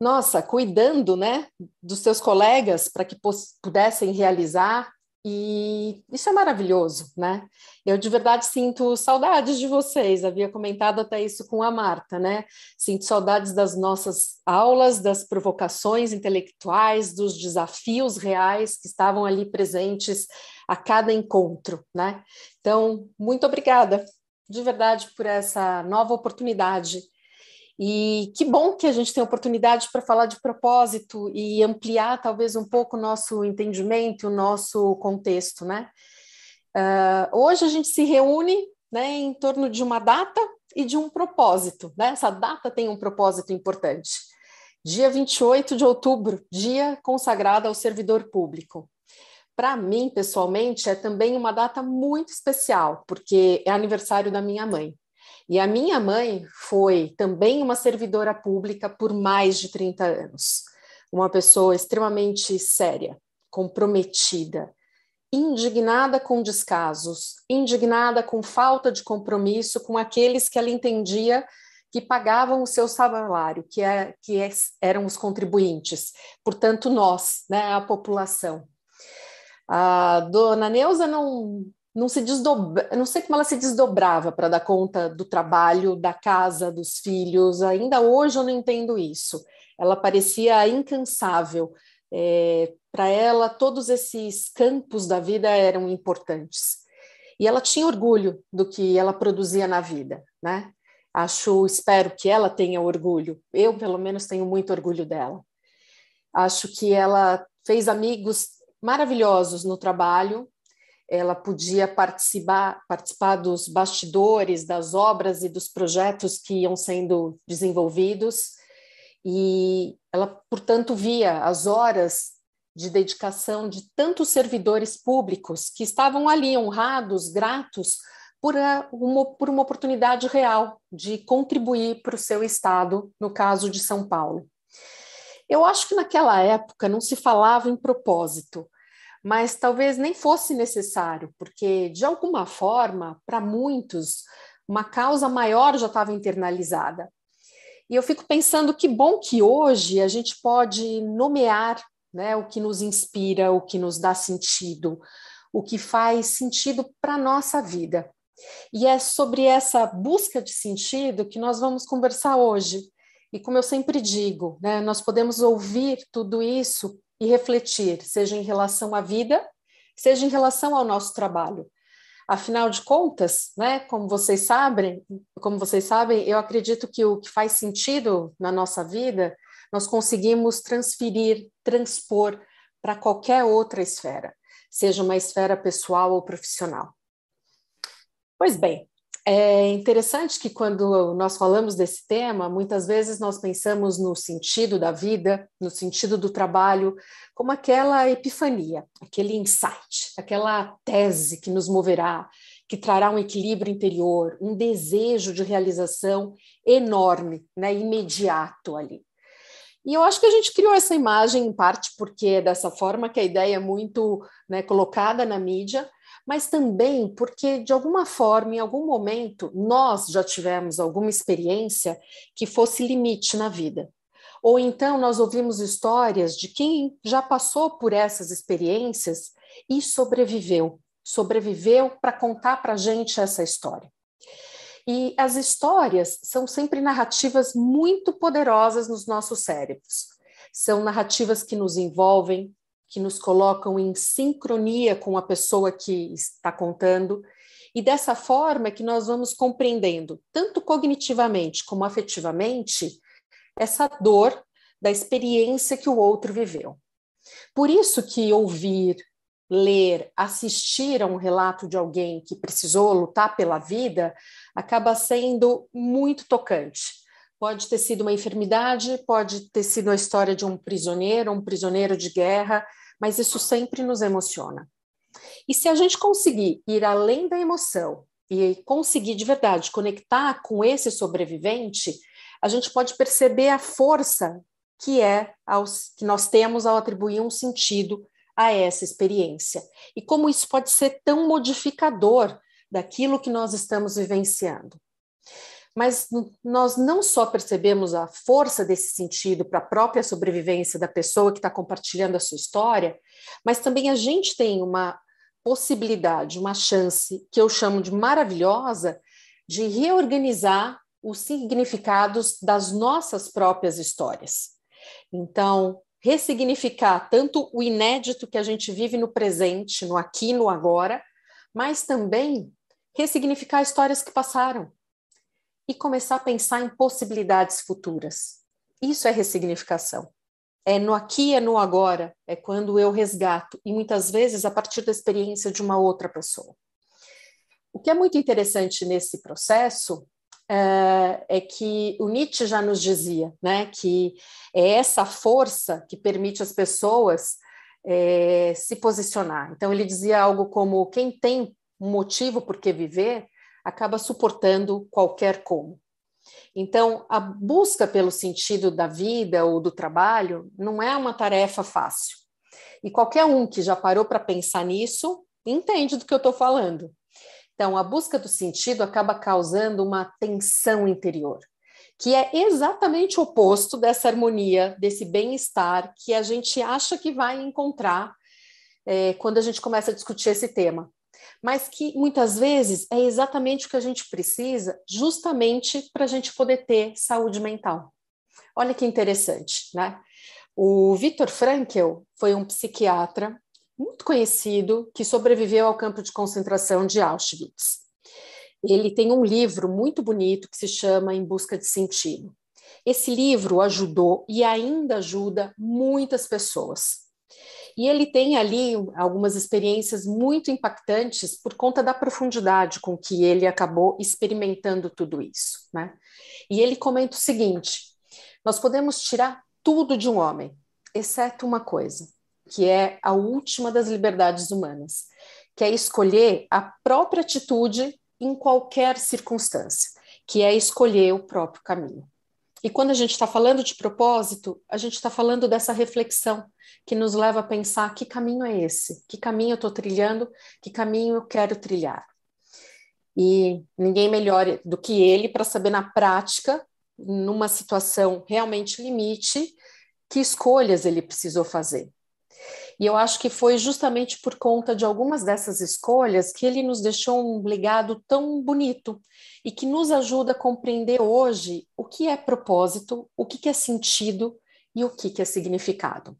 nossa, cuidando, né, dos seus colegas para que pudessem realizar e isso é maravilhoso, né? Eu de verdade sinto saudades de vocês. Havia comentado até isso com a Marta, né? Sinto saudades das nossas aulas, das provocações intelectuais, dos desafios reais que estavam ali presentes a cada encontro, né? Então, muito obrigada, de verdade, por essa nova oportunidade e que bom que a gente tem oportunidade para falar de propósito e ampliar talvez um pouco o nosso entendimento, o nosso contexto, né? Uh, hoje a gente se reúne né, em torno de uma data e de um propósito, né? Essa data tem um propósito importante. Dia 28 de outubro, dia consagrado ao servidor público. Para mim, pessoalmente, é também uma data muito especial, porque é aniversário da minha mãe. E a minha mãe foi também uma servidora pública por mais de 30 anos. Uma pessoa extremamente séria, comprometida, indignada com descasos, indignada com falta de compromisso com aqueles que ela entendia que pagavam o seu salário, que, é, que é, eram os contribuintes, portanto, nós, né, a população. A dona Neuza não, não se desdobra, não sei como ela se desdobrava para dar conta do trabalho, da casa, dos filhos. Ainda hoje eu não entendo isso. Ela parecia incansável. É, para ela, todos esses campos da vida eram importantes. E ela tinha orgulho do que ela produzia na vida, né? Acho, espero que ela tenha orgulho. Eu, pelo menos, tenho muito orgulho dela. Acho que ela fez amigos maravilhosos no trabalho, ela podia participar, participar dos bastidores das obras e dos projetos que iam sendo desenvolvidos, e ela, portanto, via as horas de dedicação de tantos servidores públicos que estavam ali honrados, gratos por uma, por uma oportunidade real de contribuir para o seu estado, no caso de São Paulo. Eu acho que naquela época não se falava em propósito, mas talvez nem fosse necessário, porque de alguma forma, para muitos, uma causa maior já estava internalizada. E eu fico pensando que bom que hoje a gente pode nomear né, o que nos inspira, o que nos dá sentido, o que faz sentido para a nossa vida. E é sobre essa busca de sentido que nós vamos conversar hoje. E como eu sempre digo, né, nós podemos ouvir tudo isso e refletir, seja em relação à vida, seja em relação ao nosso trabalho. Afinal de contas, né, como vocês sabem, como vocês sabem, eu acredito que o que faz sentido na nossa vida, nós conseguimos transferir, transpor para qualquer outra esfera, seja uma esfera pessoal ou profissional. Pois bem, é interessante que quando nós falamos desse tema, muitas vezes nós pensamos no sentido da vida, no sentido do trabalho, como aquela epifania, aquele insight, aquela tese que nos moverá, que trará um equilíbrio interior, um desejo de realização enorme, né, imediato ali. E eu acho que a gente criou essa imagem em parte porque é dessa forma que a ideia é muito né, colocada na mídia, mas também porque, de alguma forma, em algum momento, nós já tivemos alguma experiência que fosse limite na vida. Ou então nós ouvimos histórias de quem já passou por essas experiências e sobreviveu sobreviveu para contar para a gente essa história. E as histórias são sempre narrativas muito poderosas nos nossos cérebros. São narrativas que nos envolvem, que nos colocam em sincronia com a pessoa que está contando, e dessa forma é que nós vamos compreendendo, tanto cognitivamente como afetivamente, essa dor da experiência que o outro viveu. Por isso que ouvir, ler, assistir a um relato de alguém que precisou lutar pela vida acaba sendo muito tocante. Pode ter sido uma enfermidade, pode ter sido a história de um prisioneiro, um prisioneiro de guerra, mas isso sempre nos emociona. E se a gente conseguir ir além da emoção e conseguir de verdade conectar com esse sobrevivente, a gente pode perceber a força que é aos, que nós temos ao atribuir um sentido a essa experiência e como isso pode ser tão modificador daquilo que nós estamos vivenciando. Mas nós não só percebemos a força desse sentido para a própria sobrevivência da pessoa que está compartilhando a sua história, mas também a gente tem uma possibilidade, uma chance que eu chamo de maravilhosa de reorganizar os significados das nossas próprias histórias. Então, ressignificar tanto o inédito que a gente vive no presente, no aqui, no agora, mas também ressignificar histórias que passaram e começar a pensar em possibilidades futuras. Isso é ressignificação. É no aqui, é no agora, é quando eu resgato, e muitas vezes a partir da experiência de uma outra pessoa. O que é muito interessante nesse processo é, é que o Nietzsche já nos dizia, né, que é essa força que permite às pessoas é, se posicionar. Então ele dizia algo como quem tem um motivo por que viver acaba suportando qualquer como. Então, a busca pelo sentido da vida ou do trabalho não é uma tarefa fácil. E qualquer um que já parou para pensar nisso entende do que eu estou falando. Então, a busca do sentido acaba causando uma tensão interior, que é exatamente o oposto dessa harmonia, desse bem-estar que a gente acha que vai encontrar é, quando a gente começa a discutir esse tema mas que muitas vezes é exatamente o que a gente precisa, justamente para a gente poder ter saúde mental. Olha que interessante, né? O Viktor Frankl foi um psiquiatra muito conhecido que sobreviveu ao campo de concentração de Auschwitz. Ele tem um livro muito bonito que se chama Em Busca de Sentido. Esse livro ajudou e ainda ajuda muitas pessoas. E ele tem ali algumas experiências muito impactantes por conta da profundidade com que ele acabou experimentando tudo isso. Né? E ele comenta o seguinte: nós podemos tirar tudo de um homem, exceto uma coisa, que é a última das liberdades humanas, que é escolher a própria atitude em qualquer circunstância, que é escolher o próprio caminho. E quando a gente está falando de propósito, a gente está falando dessa reflexão que nos leva a pensar que caminho é esse, que caminho eu estou trilhando, que caminho eu quero trilhar. E ninguém melhor do que ele para saber na prática, numa situação realmente limite, que escolhas ele precisou fazer. E eu acho que foi justamente por conta de algumas dessas escolhas que ele nos deixou um legado tão bonito e que nos ajuda a compreender hoje o que é propósito, o que é sentido e o que é significado.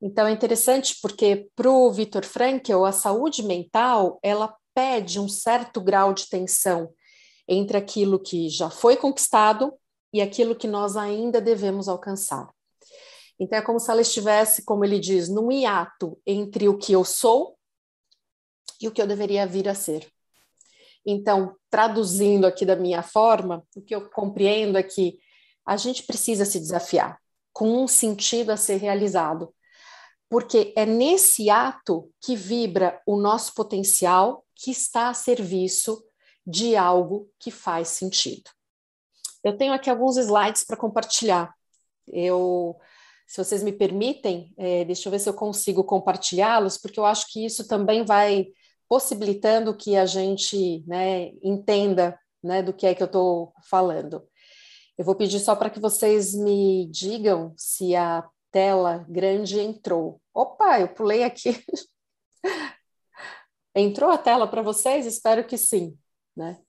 Então é interessante porque para o Viktor Frankl a saúde mental ela pede um certo grau de tensão entre aquilo que já foi conquistado e aquilo que nós ainda devemos alcançar. Então, é como se ela estivesse, como ele diz, num hiato entre o que eu sou e o que eu deveria vir a ser. Então, traduzindo aqui da minha forma, o que eu compreendo é que a gente precisa se desafiar com um sentido a ser realizado, porque é nesse ato que vibra o nosso potencial que está a serviço de algo que faz sentido. Eu tenho aqui alguns slides para compartilhar. Eu se vocês me permitem, é, deixa eu ver se eu consigo compartilhá-los, porque eu acho que isso também vai possibilitando que a gente né, entenda né, do que é que eu estou falando. Eu vou pedir só para que vocês me digam se a tela grande entrou. Opa, eu pulei aqui. [laughs] entrou a tela para vocês? Espero que sim, né?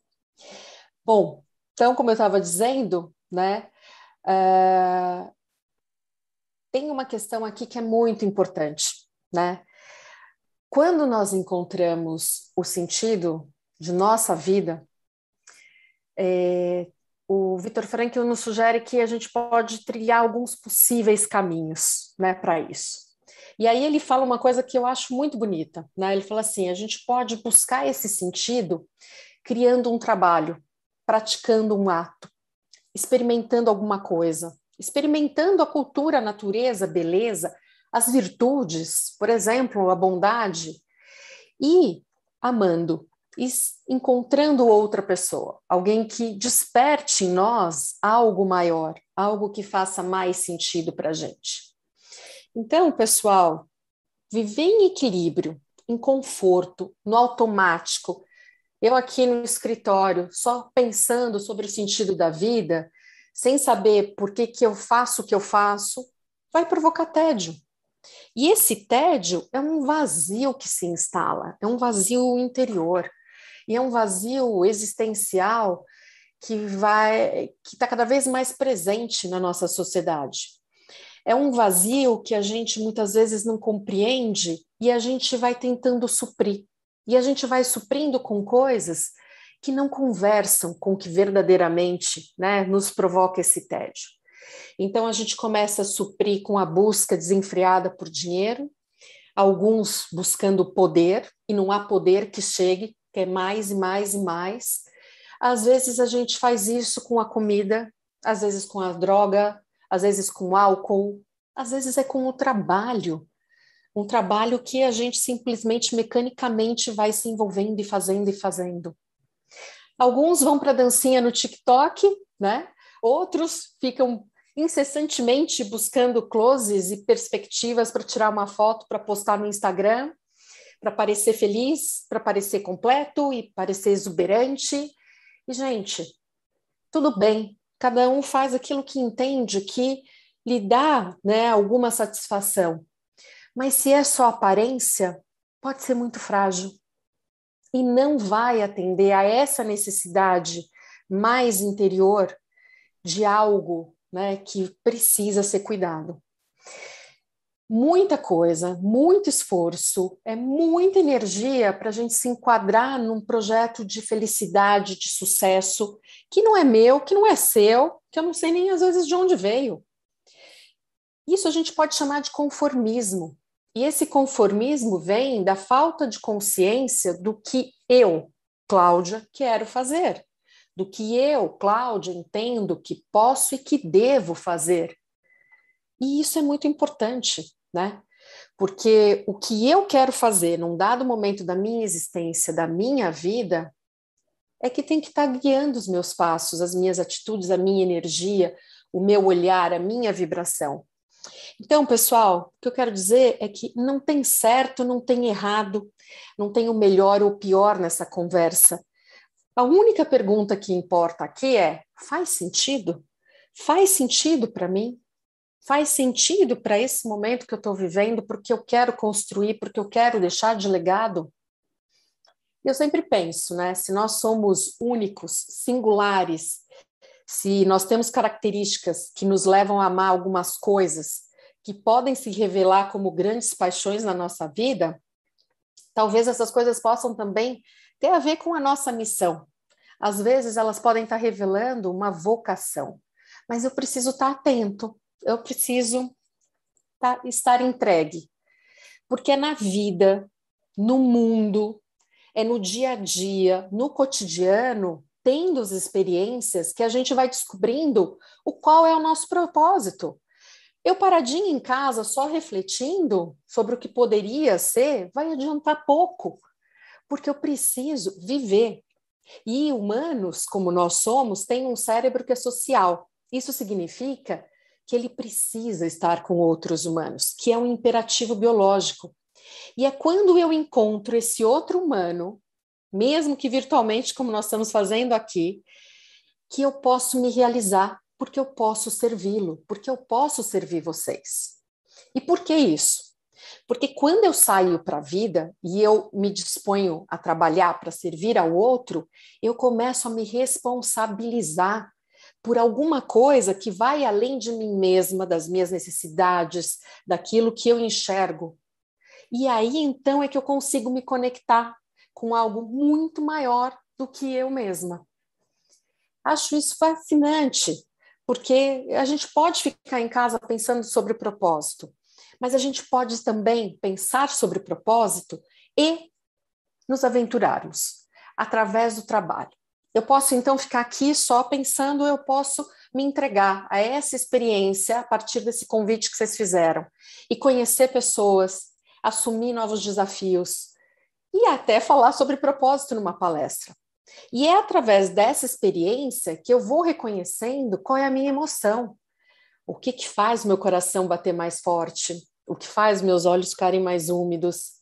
Bom, então, como eu estava dizendo, né, uh, tem uma questão aqui que é muito importante, né? Quando nós encontramos o sentido de nossa vida, é, o Vitor Frankl nos sugere que a gente pode trilhar alguns possíveis caminhos, né, para isso. E aí ele fala uma coisa que eu acho muito bonita, né? Ele fala assim: a gente pode buscar esse sentido criando um trabalho, praticando um ato, experimentando alguma coisa, experimentando a cultura, a natureza, a beleza, as virtudes, por exemplo, a bondade, e amando, e encontrando outra pessoa, alguém que desperte em nós algo maior, algo que faça mais sentido para a gente. Então, pessoal, viver em equilíbrio, em conforto, no automático, eu aqui no escritório, só pensando sobre o sentido da vida, sem saber por que, que eu faço o que eu faço, vai provocar tédio. E esse tédio é um vazio que se instala, é um vazio interior, e é um vazio existencial que vai que está cada vez mais presente na nossa sociedade. É um vazio que a gente muitas vezes não compreende e a gente vai tentando suprir. E a gente vai suprindo com coisas que não conversam com o que verdadeiramente né, nos provoca esse tédio. Então a gente começa a suprir com a busca desenfreada por dinheiro, alguns buscando poder, e não há poder que chegue, quer é mais e mais e mais. Às vezes a gente faz isso com a comida, às vezes com a droga, às vezes com álcool, às vezes é com o trabalho. Um trabalho que a gente simplesmente mecanicamente vai se envolvendo e fazendo e fazendo. Alguns vão para a dancinha no TikTok, né? Outros ficam incessantemente buscando closes e perspectivas para tirar uma foto para postar no Instagram, para parecer feliz, para parecer completo e parecer exuberante. E, gente, tudo bem, cada um faz aquilo que entende que lhe dá né, alguma satisfação. Mas se é só aparência, pode ser muito frágil e não vai atender a essa necessidade mais interior de algo né, que precisa ser cuidado. Muita coisa, muito esforço, é muita energia para a gente se enquadrar num projeto de felicidade, de sucesso, que não é meu, que não é seu, que eu não sei nem às vezes de onde veio. Isso a gente pode chamar de conformismo. E esse conformismo vem da falta de consciência do que eu, Cláudia, quero fazer, do que eu, Cláudia, entendo que posso e que devo fazer. E isso é muito importante, né? Porque o que eu quero fazer num dado momento da minha existência, da minha vida, é que tem que estar guiando os meus passos, as minhas atitudes, a minha energia, o meu olhar, a minha vibração. Então, pessoal, o que eu quero dizer é que não tem certo, não tem errado, não tem o melhor ou o pior nessa conversa. A única pergunta que importa aqui é: faz sentido? Faz sentido para mim? Faz sentido para esse momento que eu estou vivendo, porque eu quero construir, porque eu quero deixar de legado? Eu sempre penso, né? Se nós somos únicos, singulares, se nós temos características que nos levam a amar algumas coisas que podem se revelar como grandes paixões na nossa vida, talvez essas coisas possam também ter a ver com a nossa missão. Às vezes elas podem estar revelando uma vocação, mas eu preciso estar atento, eu preciso estar entregue, porque é na vida, no mundo, é no dia a dia, no cotidiano tendo as experiências que a gente vai descobrindo o qual é o nosso propósito. Eu paradinha em casa só refletindo sobre o que poderia ser, vai adiantar pouco, porque eu preciso viver. E humanos, como nós somos, têm um cérebro que é social. Isso significa que ele precisa estar com outros humanos, que é um imperativo biológico. E é quando eu encontro esse outro humano mesmo que virtualmente, como nós estamos fazendo aqui, que eu posso me realizar, porque eu posso servi-lo, porque eu posso servir vocês. E por que isso? Porque quando eu saio para a vida e eu me disponho a trabalhar para servir ao outro, eu começo a me responsabilizar por alguma coisa que vai além de mim mesma, das minhas necessidades, daquilo que eu enxergo. E aí então é que eu consigo me conectar com algo muito maior do que eu mesma. Acho isso fascinante, porque a gente pode ficar em casa pensando sobre propósito, mas a gente pode também pensar sobre propósito e nos aventurarmos através do trabalho. Eu posso então ficar aqui só pensando, eu posso me entregar a essa experiência a partir desse convite que vocês fizeram e conhecer pessoas, assumir novos desafios, e até falar sobre propósito numa palestra. E é através dessa experiência que eu vou reconhecendo qual é a minha emoção, o que, que faz meu coração bater mais forte, o que faz meus olhos ficarem mais úmidos.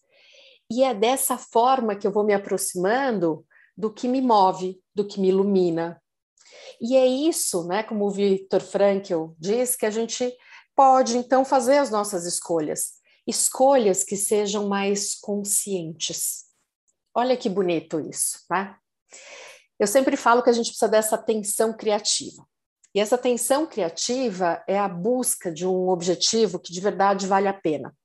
E é dessa forma que eu vou me aproximando do que me move, do que me ilumina. E é isso, né, como o Victor Frankl diz, que a gente pode então fazer as nossas escolhas, escolhas que sejam mais conscientes. Olha que bonito isso, né? Eu sempre falo que a gente precisa dessa atenção criativa. E essa atenção criativa é a busca de um objetivo que de verdade vale a pena.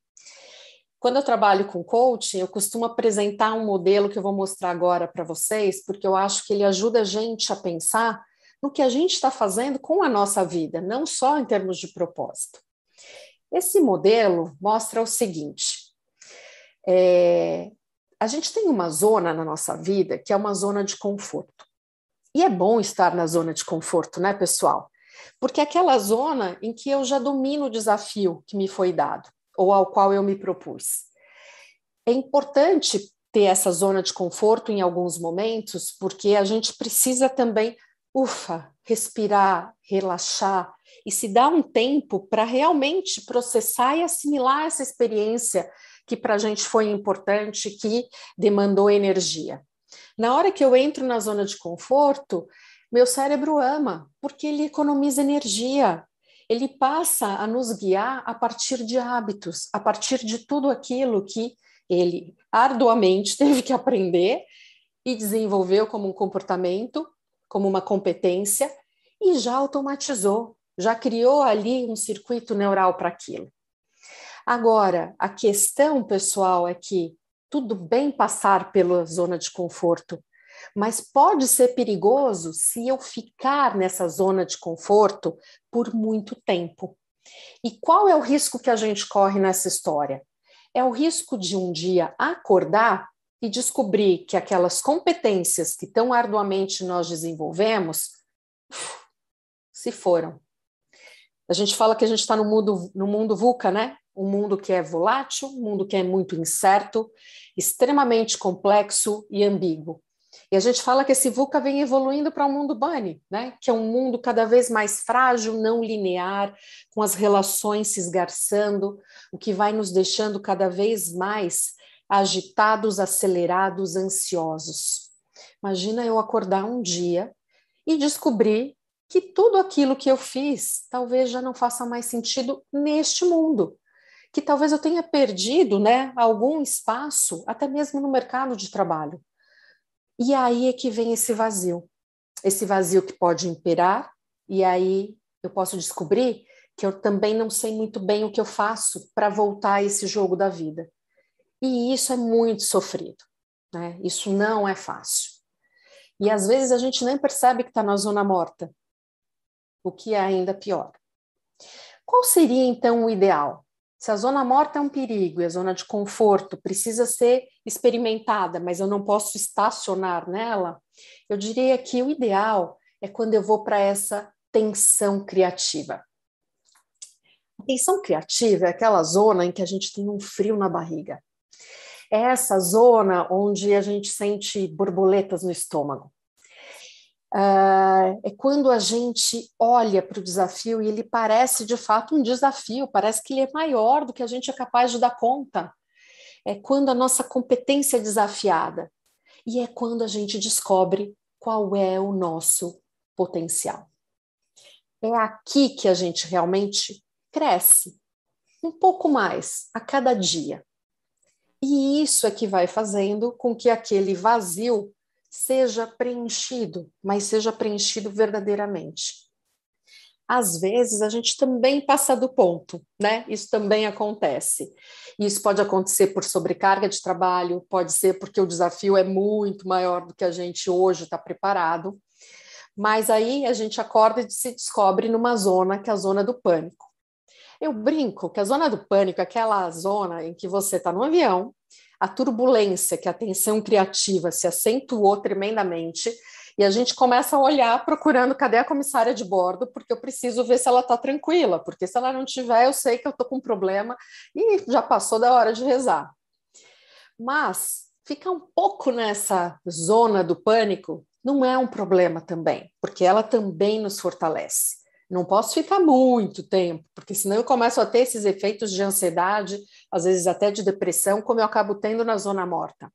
Quando eu trabalho com coaching, eu costumo apresentar um modelo que eu vou mostrar agora para vocês, porque eu acho que ele ajuda a gente a pensar no que a gente está fazendo com a nossa vida, não só em termos de propósito. Esse modelo mostra o seguinte: é, a gente tem uma zona na nossa vida que é uma zona de conforto. E é bom estar na zona de conforto, né, pessoal? Porque é aquela zona em que eu já domino o desafio que me foi dado, ou ao qual eu me propus. É importante ter essa zona de conforto em alguns momentos, porque a gente precisa também, ufa, respirar, relaxar e se dar um tempo para realmente processar e assimilar essa experiência que para a gente foi importante, que demandou energia. Na hora que eu entro na zona de conforto, meu cérebro ama, porque ele economiza energia. Ele passa a nos guiar a partir de hábitos, a partir de tudo aquilo que ele arduamente [laughs] teve que aprender e desenvolveu como um comportamento, como uma competência e já automatizou, já criou ali um circuito neural para aquilo. Agora, a questão, pessoal, é que tudo bem passar pela zona de conforto, mas pode ser perigoso se eu ficar nessa zona de conforto por muito tempo. E qual é o risco que a gente corre nessa história? É o risco de um dia acordar e descobrir que aquelas competências que tão arduamente nós desenvolvemos se foram. A gente fala que a gente está no mundo, no mundo VUCA, né? um mundo que é volátil, um mundo que é muito incerto, extremamente complexo e ambíguo. E a gente fala que esse VUCA vem evoluindo para um mundo bunny, né? que é um mundo cada vez mais frágil, não linear, com as relações se esgarçando, o que vai nos deixando cada vez mais agitados, acelerados, ansiosos. Imagina eu acordar um dia e descobrir que tudo aquilo que eu fiz talvez já não faça mais sentido neste mundo que talvez eu tenha perdido né, algum espaço, até mesmo no mercado de trabalho. E aí é que vem esse vazio. Esse vazio que pode imperar, e aí eu posso descobrir que eu também não sei muito bem o que eu faço para voltar a esse jogo da vida. E isso é muito sofrido. Né? Isso não é fácil. E às vezes a gente nem percebe que está na zona morta, o que é ainda pior. Qual seria então o ideal? Se a zona morta é um perigo e a zona de conforto precisa ser experimentada, mas eu não posso estacionar nela, eu diria que o ideal é quando eu vou para essa tensão criativa. A tensão criativa é aquela zona em que a gente tem um frio na barriga. É essa zona onde a gente sente borboletas no estômago. Uh, é quando a gente olha para o desafio e ele parece de fato um desafio, parece que ele é maior do que a gente é capaz de dar conta. É quando a nossa competência é desafiada e é quando a gente descobre qual é o nosso potencial. É aqui que a gente realmente cresce um pouco mais a cada dia. E isso é que vai fazendo com que aquele vazio seja preenchido, mas seja preenchido verdadeiramente. Às vezes a gente também passa do ponto, né? Isso também acontece. Isso pode acontecer por sobrecarga de trabalho, pode ser porque o desafio é muito maior do que a gente hoje está preparado. Mas aí a gente acorda e se descobre numa zona que é a zona do pânico. Eu brinco que a zona do pânico é aquela zona em que você está no avião, a turbulência, que a tensão criativa se acentuou tremendamente, e a gente começa a olhar procurando cadê a comissária de bordo, porque eu preciso ver se ela está tranquila, porque se ela não tiver, eu sei que eu estou com um problema e já passou da hora de rezar. Mas ficar um pouco nessa zona do pânico não é um problema também, porque ela também nos fortalece. Não posso ficar muito tempo, porque senão eu começo a ter esses efeitos de ansiedade, às vezes até de depressão, como eu acabo tendo na zona morta.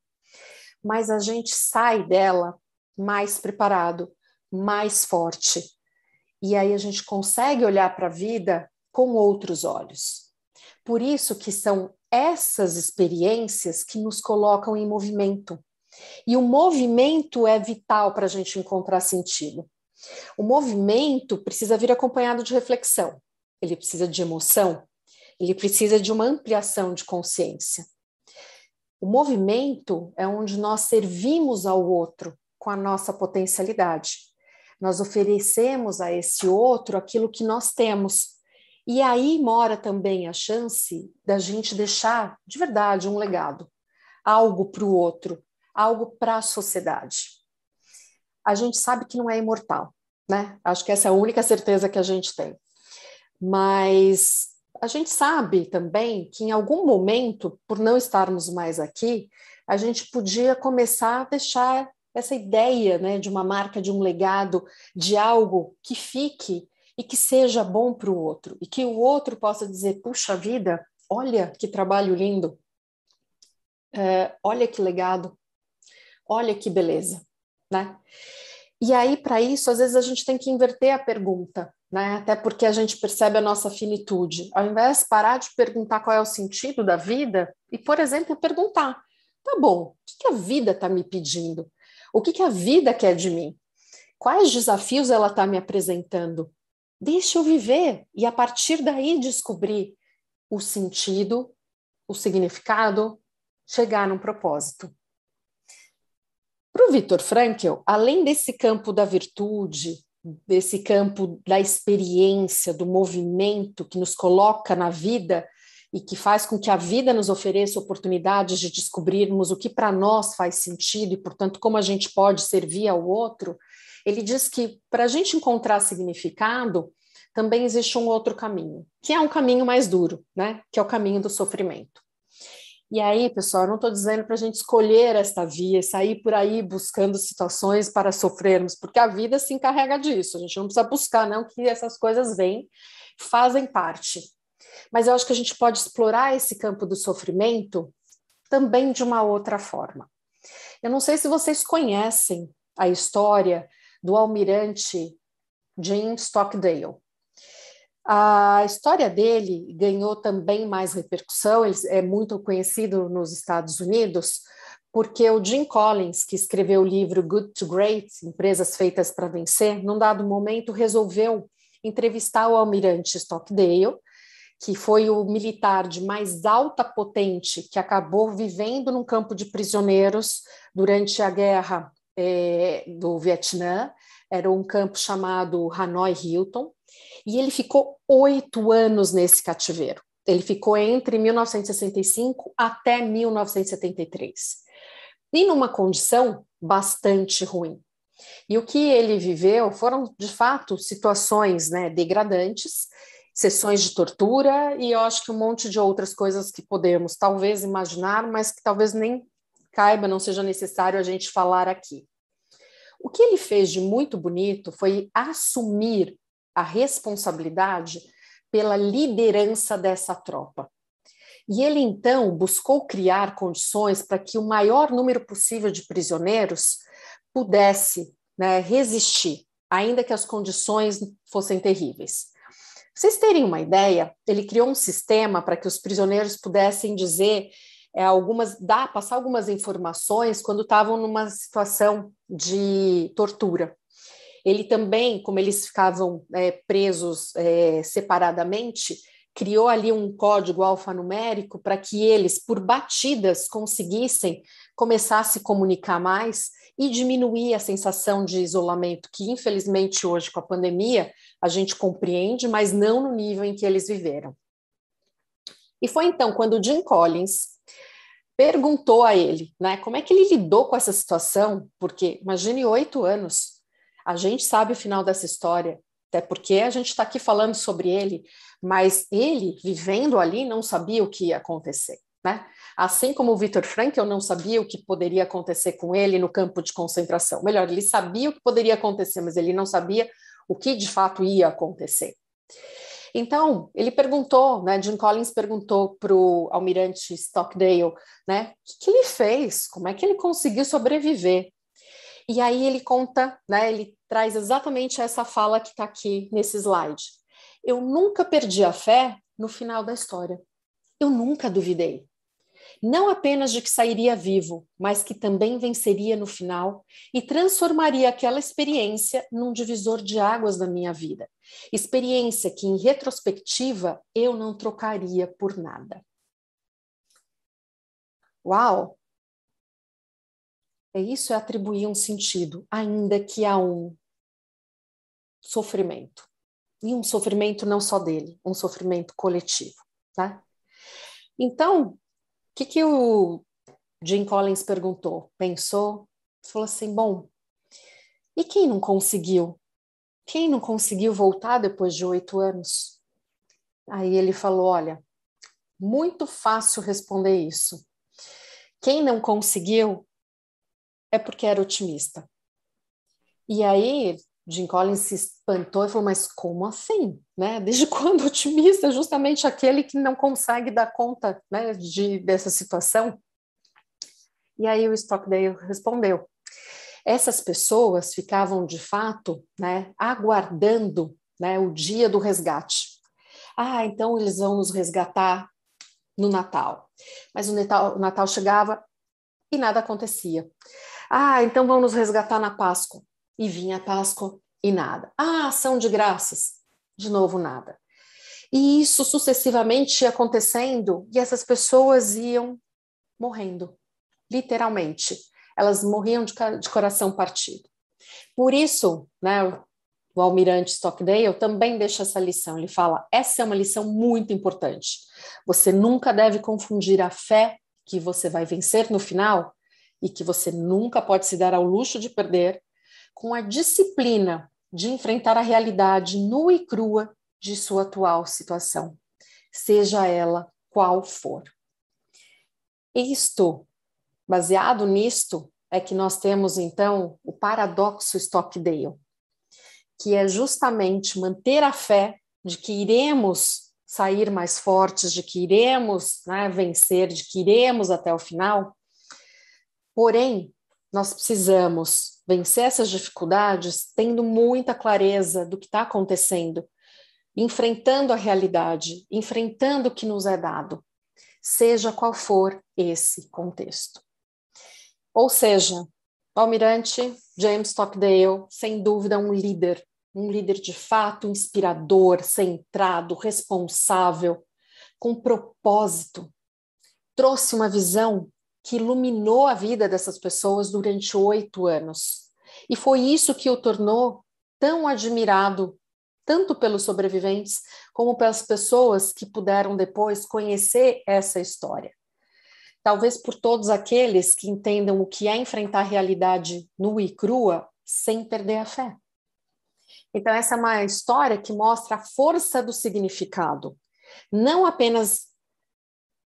Mas a gente sai dela mais preparado, mais forte. E aí a gente consegue olhar para a vida com outros olhos. Por isso que são essas experiências que nos colocam em movimento. E o movimento é vital para a gente encontrar sentido. O movimento precisa vir acompanhado de reflexão, ele precisa de emoção, ele precisa de uma ampliação de consciência. O movimento é onde nós servimos ao outro com a nossa potencialidade. Nós oferecemos a esse outro aquilo que nós temos. E aí mora também a chance da gente deixar de verdade um legado, algo para o outro, algo para a sociedade. A gente sabe que não é imortal, né? Acho que essa é a única certeza que a gente tem. Mas a gente sabe também que em algum momento, por não estarmos mais aqui, a gente podia começar a deixar essa ideia né, de uma marca, de um legado, de algo que fique e que seja bom para o outro, e que o outro possa dizer: puxa vida, olha que trabalho lindo, é, olha que legado, olha que beleza, né? E aí, para isso, às vezes a gente tem que inverter a pergunta, né? Até porque a gente percebe a nossa finitude. Ao invés de parar de perguntar qual é o sentido da vida, e, por exemplo, perguntar: tá bom, o que a vida está me pedindo? O que, que a vida quer de mim? Quais desafios ela está me apresentando? Deixa eu viver e a partir daí descobrir o sentido, o significado, chegar num propósito. Para o Viktor Frankl, além desse campo da virtude, desse campo da experiência, do movimento que nos coloca na vida e que faz com que a vida nos ofereça oportunidades de descobrirmos o que para nós faz sentido e, portanto, como a gente pode servir ao outro, ele diz que para a gente encontrar significado, também existe um outro caminho, que é um caminho mais duro, né? Que é o caminho do sofrimento. E aí, pessoal, eu não estou dizendo para a gente escolher esta via sair por aí buscando situações para sofrermos, porque a vida se encarrega disso. A gente não precisa buscar, não, que essas coisas vêm, fazem parte. Mas eu acho que a gente pode explorar esse campo do sofrimento também de uma outra forma. Eu não sei se vocês conhecem a história do almirante James Stockdale. A história dele ganhou também mais repercussão, ele é muito conhecido nos Estados Unidos, porque o Jim Collins, que escreveu o livro Good to Great, Empresas Feitas para Vencer, num dado momento resolveu entrevistar o almirante Stockdale que foi o militar de mais alta potente que acabou vivendo num campo de prisioneiros durante a guerra é, do Vietnã. Era um campo chamado Hanoi Hilton, e ele ficou oito anos nesse cativeiro. Ele ficou entre 1965 até 1973, e numa condição bastante ruim. E o que ele viveu foram, de fato, situações né, degradantes sessões de tortura e eu acho que um monte de outras coisas que podemos talvez imaginar, mas que talvez nem caiba, não seja necessário a gente falar aqui. O que ele fez de muito bonito foi assumir a responsabilidade pela liderança dessa tropa. E ele então buscou criar condições para que o maior número possível de prisioneiros pudesse né, resistir, ainda que as condições fossem terríveis vocês terem uma ideia, ele criou um sistema para que os prisioneiros pudessem dizer é, algumas, dar, passar algumas informações quando estavam numa situação de tortura. Ele também, como eles ficavam é, presos é, separadamente, criou ali um código alfanumérico para que eles, por batidas, conseguissem começar a se comunicar mais e diminuir a sensação de isolamento, que infelizmente hoje com a pandemia a gente compreende, mas não no nível em que eles viveram. E foi então quando Jim Collins perguntou a ele, né, como é que ele lidou com essa situação, porque imagine oito anos, a gente sabe o final dessa história, até porque a gente está aqui falando sobre ele, mas ele, vivendo ali, não sabia o que ia acontecer. né? Assim como o Victor Frankl não sabia o que poderia acontecer com ele no campo de concentração. Melhor, ele sabia o que poderia acontecer, mas ele não sabia o que de fato ia acontecer. Então, ele perguntou, né, Jim Collins perguntou para o almirante Stockdale, né, o que, que, ele fez, como é que ele conseguiu sobreviver. E aí ele conta, né, ele traz exatamente essa fala que está aqui nesse slide. Eu nunca perdi a fé no final da história. Eu nunca duvidei não apenas de que sairia vivo, mas que também venceria no final e transformaria aquela experiência num divisor de águas da minha vida. Experiência que, em retrospectiva, eu não trocaria por nada. Uau! É isso é atribuir um sentido, ainda que a um sofrimento. E um sofrimento não só dele, um sofrimento coletivo, tá? Então, que, que o Jim Collins perguntou? Pensou? Falou assim: bom, e quem não conseguiu? Quem não conseguiu voltar depois de oito anos? Aí ele falou: olha, muito fácil responder isso. Quem não conseguiu é porque era otimista. E aí Jim Collins se espantou e falou: Mas como assim? Né? Desde [laughs] quando otimista é justamente aquele que não consegue dar conta né, de, dessa situação? E aí o Stockdale respondeu: Essas pessoas ficavam de fato né, aguardando né, o dia do resgate. Ah, então eles vão nos resgatar no Natal. Mas o Natal, o Natal chegava e nada acontecia. Ah, então vão nos resgatar na Páscoa e vinha a Páscoa e nada. Ah, ação de graças, de novo nada. E isso sucessivamente acontecendo e essas pessoas iam morrendo, literalmente. Elas morriam de, de coração partido. Por isso, né, o almirante Stockdale também deixa essa lição. Ele fala: essa é uma lição muito importante. Você nunca deve confundir a fé que você vai vencer no final e que você nunca pode se dar ao luxo de perder com a disciplina de enfrentar a realidade nua e crua de sua atual situação, seja ela qual for. Isto, baseado nisto, é que nós temos então o paradoxo Stockdale, que é justamente manter a fé de que iremos sair mais fortes, de que iremos né, vencer, de que iremos até o final. Porém, nós precisamos vencer essas dificuldades tendo muita clareza do que está acontecendo, enfrentando a realidade, enfrentando o que nos é dado, seja qual for esse contexto. Ou seja, almirante James Stockdale, sem dúvida, um líder, um líder de fato inspirador, centrado, responsável, com propósito. Trouxe uma visão que iluminou a vida dessas pessoas durante oito anos. E foi isso que o tornou tão admirado, tanto pelos sobreviventes, como pelas pessoas que puderam depois conhecer essa história. Talvez por todos aqueles que entendam o que é enfrentar a realidade nua e crua sem perder a fé. Então, essa é uma história que mostra a força do significado, não apenas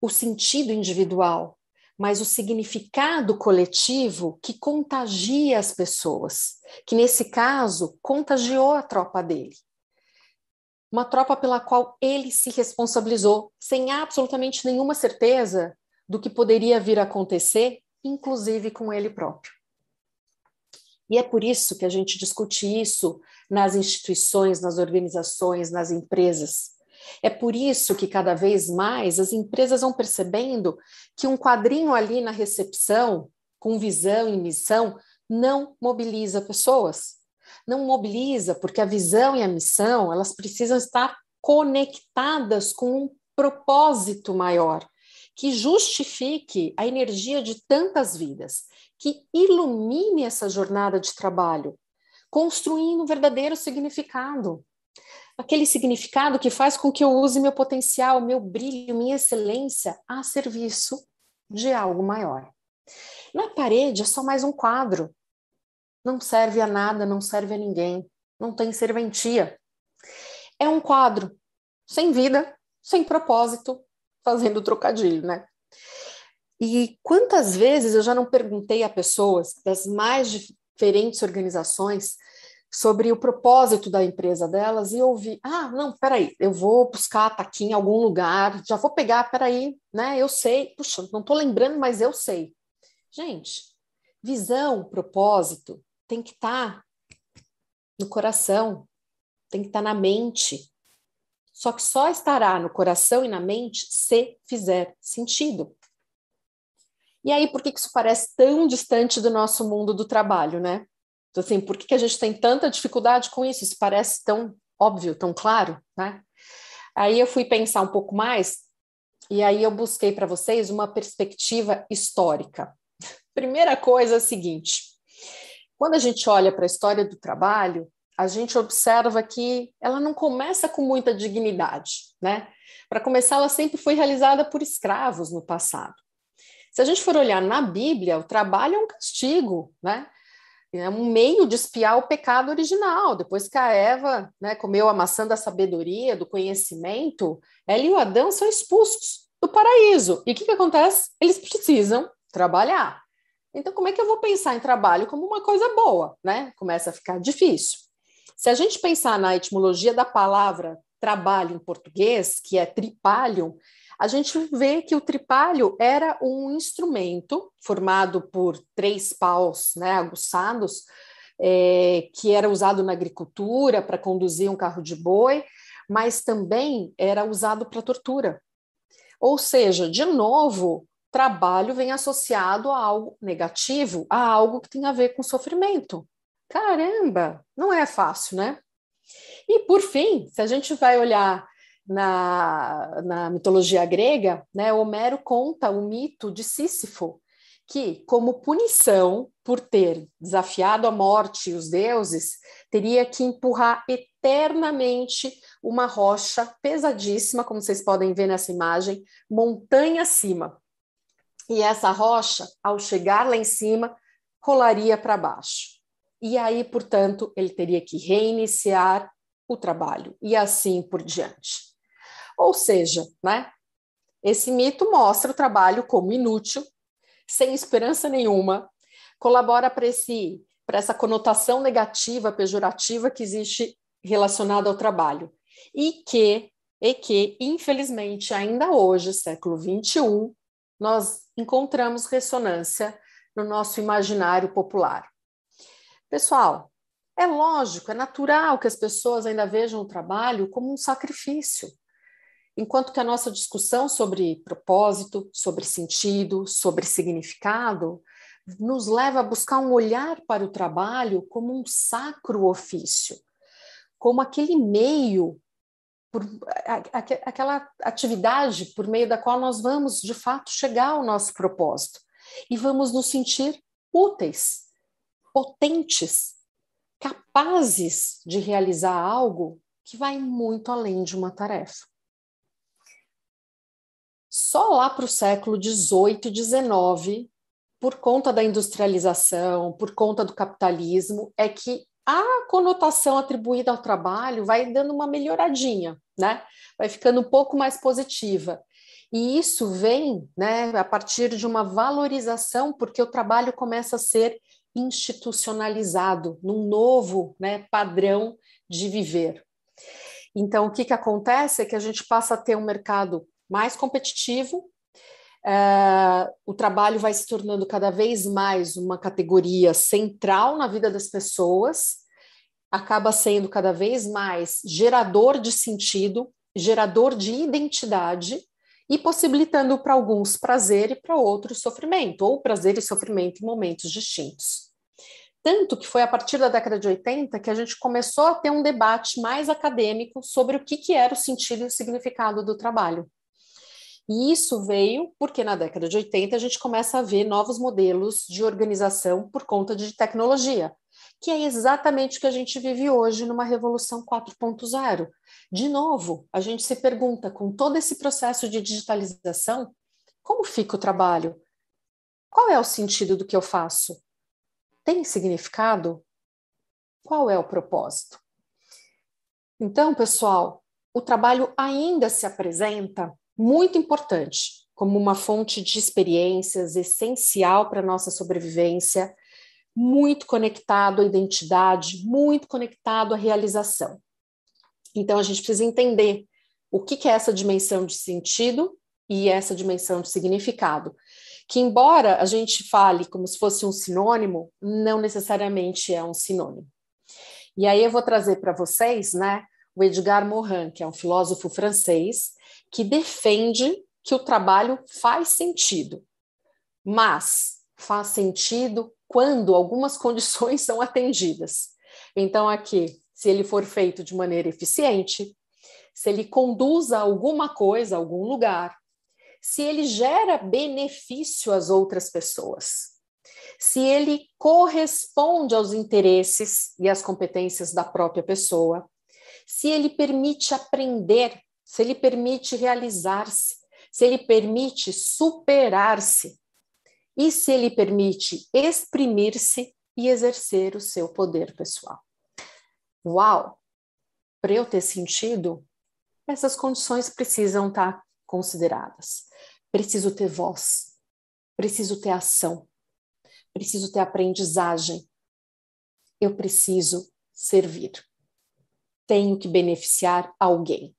o sentido individual, mas o significado coletivo que contagia as pessoas, que nesse caso contagiou a tropa dele. Uma tropa pela qual ele se responsabilizou, sem absolutamente nenhuma certeza do que poderia vir a acontecer, inclusive com ele próprio. E é por isso que a gente discute isso nas instituições, nas organizações, nas empresas. É por isso que cada vez mais as empresas vão percebendo que um quadrinho ali na recepção, com visão e missão, não mobiliza pessoas. Não mobiliza porque a visão e a missão, elas precisam estar conectadas com um propósito maior, que justifique a energia de tantas vidas, que ilumine essa jornada de trabalho, construindo um verdadeiro significado aquele significado que faz com que eu use meu potencial, meu brilho, minha excelência a serviço de algo maior. Na parede é só mais um quadro. Não serve a nada, não serve a ninguém, não tem serventia. É um quadro sem vida, sem propósito, fazendo trocadilho, né? E quantas vezes eu já não perguntei a pessoas das mais diferentes organizações sobre o propósito da empresa delas e ouvi, ah, não, peraí, eu vou buscar, tá aqui em algum lugar, já vou pegar, peraí, né, eu sei, puxa, não tô lembrando, mas eu sei. Gente, visão, propósito, tem que estar tá no coração, tem que estar tá na mente. Só que só estará no coração e na mente se fizer sentido. E aí, por que isso parece tão distante do nosso mundo do trabalho, né? Então, assim, por que a gente tem tanta dificuldade com isso? Isso parece tão óbvio, tão claro, né? Aí eu fui pensar um pouco mais e aí eu busquei para vocês uma perspectiva histórica. [laughs] Primeira coisa é a seguinte: quando a gente olha para a história do trabalho, a gente observa que ela não começa com muita dignidade, né? Para começar, ela sempre foi realizada por escravos no passado. Se a gente for olhar na Bíblia, o trabalho é um castigo, né? É um meio de espiar o pecado original. Depois que a Eva né, comeu a maçã da sabedoria, do conhecimento, ela e o Adão são expulsos do paraíso. E o que, que acontece? Eles precisam trabalhar. Então, como é que eu vou pensar em trabalho como uma coisa boa? Né? Começa a ficar difícil. Se a gente pensar na etimologia da palavra trabalho em português, que é tripalium, a gente vê que o tripalho era um instrumento formado por três paus né, aguçados, é, que era usado na agricultura para conduzir um carro de boi, mas também era usado para tortura. Ou seja, de novo, trabalho vem associado a algo negativo, a algo que tem a ver com sofrimento. Caramba, não é fácil, né? E por fim, se a gente vai olhar na, na mitologia grega, né, Homero conta o mito de Sísifo, que, como punição por ter desafiado a morte e os deuses, teria que empurrar eternamente uma rocha pesadíssima, como vocês podem ver nessa imagem, montanha acima. E essa rocha, ao chegar lá em cima, rolaria para baixo. E aí, portanto, ele teria que reiniciar o trabalho e assim por diante. Ou seja, né, esse mito mostra o trabalho como inútil, sem esperança nenhuma, colabora para esse para essa conotação negativa, pejorativa que existe relacionada ao trabalho e que e que infelizmente ainda hoje, século 21, nós encontramos ressonância no nosso imaginário popular. Pessoal, é lógico, é natural que as pessoas ainda vejam o trabalho como um sacrifício, Enquanto que a nossa discussão sobre propósito, sobre sentido, sobre significado, nos leva a buscar um olhar para o trabalho como um sacro ofício, como aquele meio, por, aquela atividade por meio da qual nós vamos, de fato, chegar ao nosso propósito e vamos nos sentir úteis, potentes, capazes de realizar algo que vai muito além de uma tarefa. Só lá para o século XVIII XIX, por conta da industrialização, por conta do capitalismo, é que a conotação atribuída ao trabalho vai dando uma melhoradinha, né? Vai ficando um pouco mais positiva. E isso vem né, a partir de uma valorização, porque o trabalho começa a ser institucionalizado num novo né, padrão de viver. Então, o que, que acontece é que a gente passa a ter um mercado mais competitivo, Uh, o trabalho vai se tornando cada vez mais uma categoria central na vida das pessoas, acaba sendo cada vez mais gerador de sentido, gerador de identidade e possibilitando para alguns prazer e para outros sofrimento, ou prazer e sofrimento em momentos distintos. Tanto que foi a partir da década de 80 que a gente começou a ter um debate mais acadêmico sobre o que, que era o sentido e o significado do trabalho. E isso veio porque na década de 80 a gente começa a ver novos modelos de organização por conta de tecnologia, que é exatamente o que a gente vive hoje numa revolução 4.0. De novo, a gente se pergunta, com todo esse processo de digitalização, como fica o trabalho? Qual é o sentido do que eu faço? Tem significado? Qual é o propósito? Então, pessoal, o trabalho ainda se apresenta muito importante, como uma fonte de experiências essencial para a nossa sobrevivência, muito conectado à identidade, muito conectado à realização. Então, a gente precisa entender o que, é essa dimensão de sentido e essa dimensão de significado. Que, embora a gente fale como se fosse um sinônimo, não necessariamente é um sinônimo. E aí eu vou trazer para vocês, né, o Edgar Morin, que é um filósofo francês, que defende que o trabalho faz sentido, mas faz sentido quando algumas [laughs] condições são atendidas. Então, aqui, se ele for feito de maneira eficiente, se ele conduz a alguma coisa, a algum lugar, se ele gera benefício às outras pessoas, se ele corresponde aos interesses e às competências da própria pessoa, se ele permite aprender, se ele permite realizar-se, se ele permite superar-se e se ele permite exprimir-se e exercer o seu poder pessoal. Uau! Para eu ter sentido, essas condições precisam estar consideradas. Preciso ter voz, preciso ter ação, preciso ter aprendizagem, eu preciso servir. Tenho que beneficiar alguém.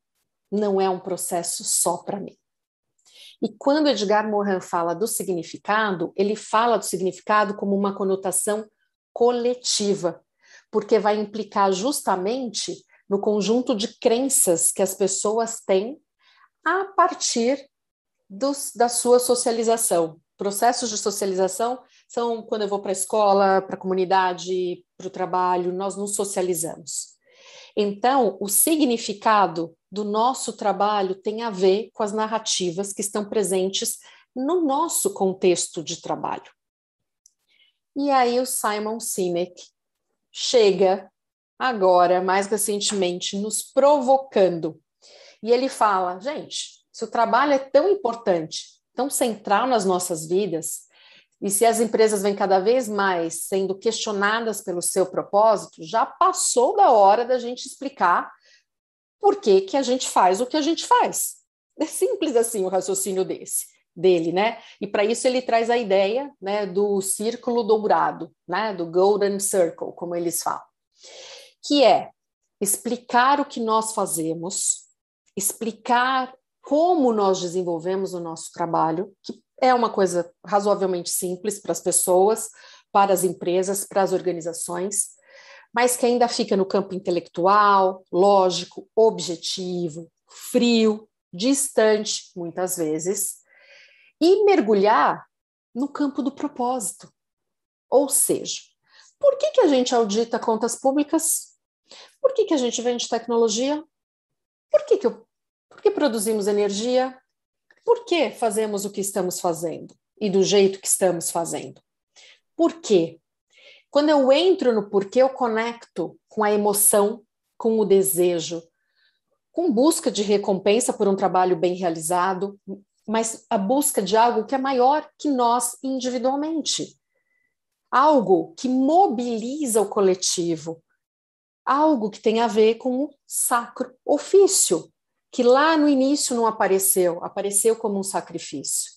Não é um processo só para mim. E quando Edgar Morin fala do significado, ele fala do significado como uma conotação coletiva, porque vai implicar justamente no conjunto de crenças que as pessoas têm a partir dos, da sua socialização. Processos de socialização são quando eu vou para a escola, para a comunidade, para o trabalho, nós nos socializamos. Então, o significado do nosso trabalho tem a ver com as narrativas que estão presentes no nosso contexto de trabalho. E aí o Simon Sinek chega agora, mais recentemente, nos provocando. E ele fala: gente, se o trabalho é tão importante, tão central nas nossas vidas, e se as empresas vêm cada vez mais sendo questionadas pelo seu propósito, já passou da hora da gente explicar por que, que a gente faz o que a gente faz. É simples assim o raciocínio desse, dele, né? E para isso ele traz a ideia né, do círculo dourado, né, do Golden Circle, como eles falam, que é explicar o que nós fazemos, explicar como nós desenvolvemos o nosso trabalho, que é uma coisa razoavelmente simples para as pessoas, para as empresas, para as organizações, mas que ainda fica no campo intelectual, lógico, objetivo, frio, distante, muitas vezes, e mergulhar no campo do propósito. Ou seja, por que, que a gente audita contas públicas? Por que, que a gente vende tecnologia? Por que, que, eu, por que produzimos energia? Por que fazemos o que estamos fazendo e do jeito que estamos fazendo? Por quê? Quando eu entro no porquê, eu conecto com a emoção, com o desejo, com busca de recompensa por um trabalho bem realizado, mas a busca de algo que é maior que nós individualmente. Algo que mobiliza o coletivo, algo que tem a ver com o sacro ofício, que lá no início não apareceu, apareceu como um sacrifício.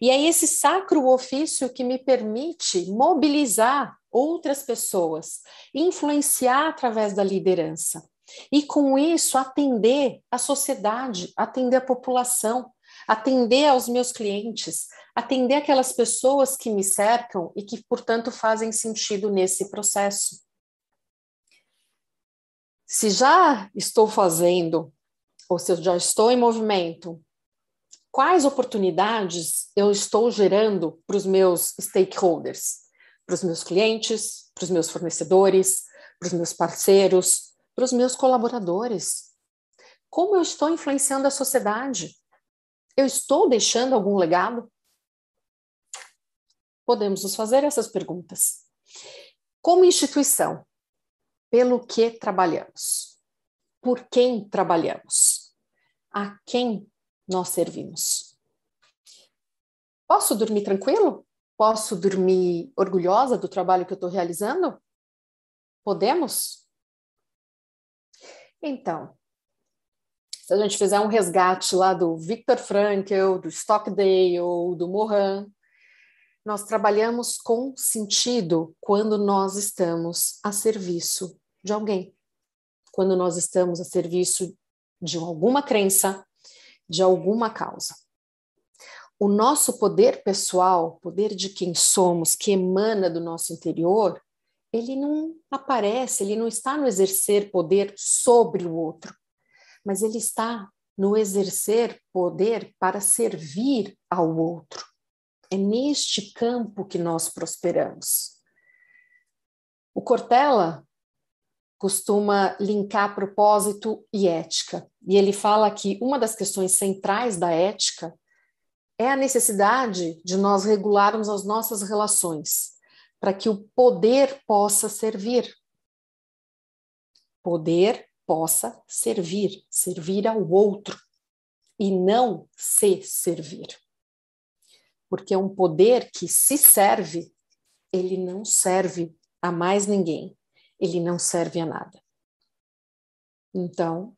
E é esse sacro ofício que me permite mobilizar outras pessoas, influenciar através da liderança. E com isso atender a sociedade, atender a população, atender aos meus clientes, atender aquelas pessoas que me cercam e que, portanto, fazem sentido nesse processo. Se já estou fazendo, ou se eu já estou em movimento, quais oportunidades eu estou gerando para os meus stakeholders? para os meus clientes, para os meus fornecedores, para os meus parceiros, para os meus colaboradores. Como eu estou influenciando a sociedade? Eu estou deixando algum legado? Podemos nos fazer essas perguntas. Como instituição, pelo que trabalhamos? Por quem trabalhamos? A quem nós servimos? Posso dormir tranquilo? Posso dormir orgulhosa do trabalho que eu estou realizando? Podemos? Então, se a gente fizer um resgate lá do Viktor Frankl, do Stockdale, do Morin, nós trabalhamos com sentido quando nós estamos a serviço de alguém, quando nós estamos a serviço de alguma crença, de alguma causa. O nosso poder pessoal, poder de quem somos, que emana do nosso interior, ele não aparece, ele não está no exercer poder sobre o outro, mas ele está no exercer poder para servir ao outro. É neste campo que nós prosperamos. O Cortella costuma linkar propósito e ética, e ele fala que uma das questões centrais da ética é a necessidade de nós regularmos as nossas relações, para que o poder possa servir. Poder possa servir, servir ao outro e não se servir. Porque é um poder que se serve, ele não serve a mais ninguém, ele não serve a nada. Então,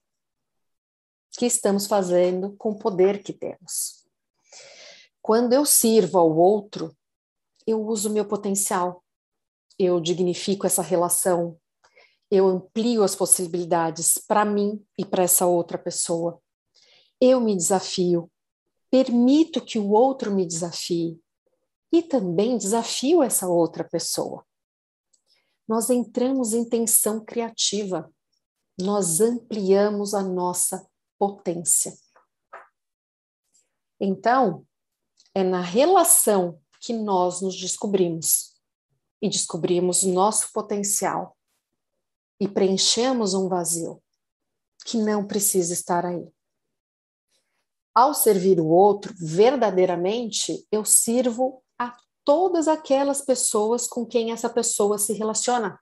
o que estamos fazendo com o poder que temos? Quando eu sirvo ao outro, eu uso meu potencial, eu dignifico essa relação, eu amplio as possibilidades para mim e para essa outra pessoa. Eu me desafio, permito que o outro me desafie e também desafio essa outra pessoa. Nós entramos em tensão criativa, nós ampliamos a nossa potência. Então, é na relação que nós nos descobrimos e descobrimos nosso potencial e preenchemos um vazio que não precisa estar aí. Ao servir o outro, verdadeiramente, eu sirvo todas aquelas pessoas com quem essa pessoa se relaciona.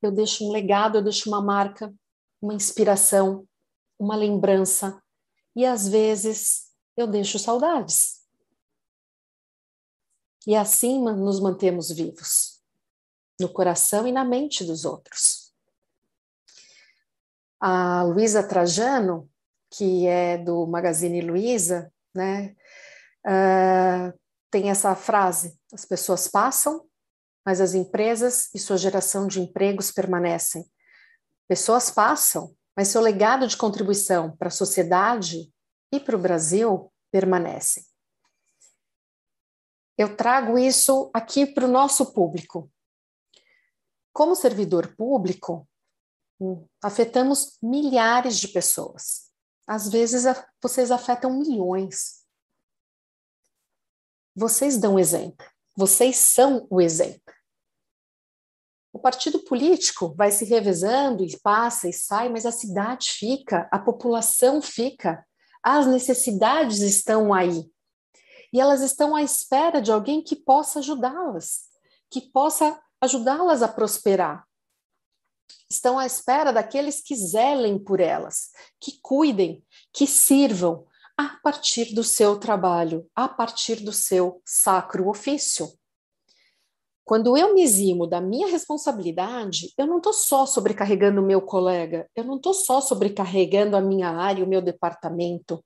Eu deixo um legado, eu deixo uma marca, uma inspiração, uma lembrança, e às vezes eu deixo saudades. E assim nos mantemos vivos, no coração e na mente dos outros. A Luísa Trajano, que é do Magazine Luiza, né, uh, tem essa frase: as pessoas passam, mas as empresas e sua geração de empregos permanecem. Pessoas passam, mas seu legado de contribuição para a sociedade e para o Brasil permanece eu trago isso aqui para o nosso público. Como servidor público, hum, afetamos milhares de pessoas. Às vezes, vocês afetam milhões. Vocês dão exemplo. Vocês são o exemplo. O partido político vai se revezando e passa e sai, mas a cidade fica, a população fica, as necessidades estão aí e elas estão à espera de alguém que possa ajudá-las, que possa ajudá-las a prosperar. Estão à espera daqueles que zelem por elas, que cuidem, que sirvam a partir do seu trabalho, a partir do seu sacro ofício. Quando eu me eximo da minha responsabilidade, eu não estou só sobrecarregando o meu colega, eu não estou só sobrecarregando a minha área, o meu departamento,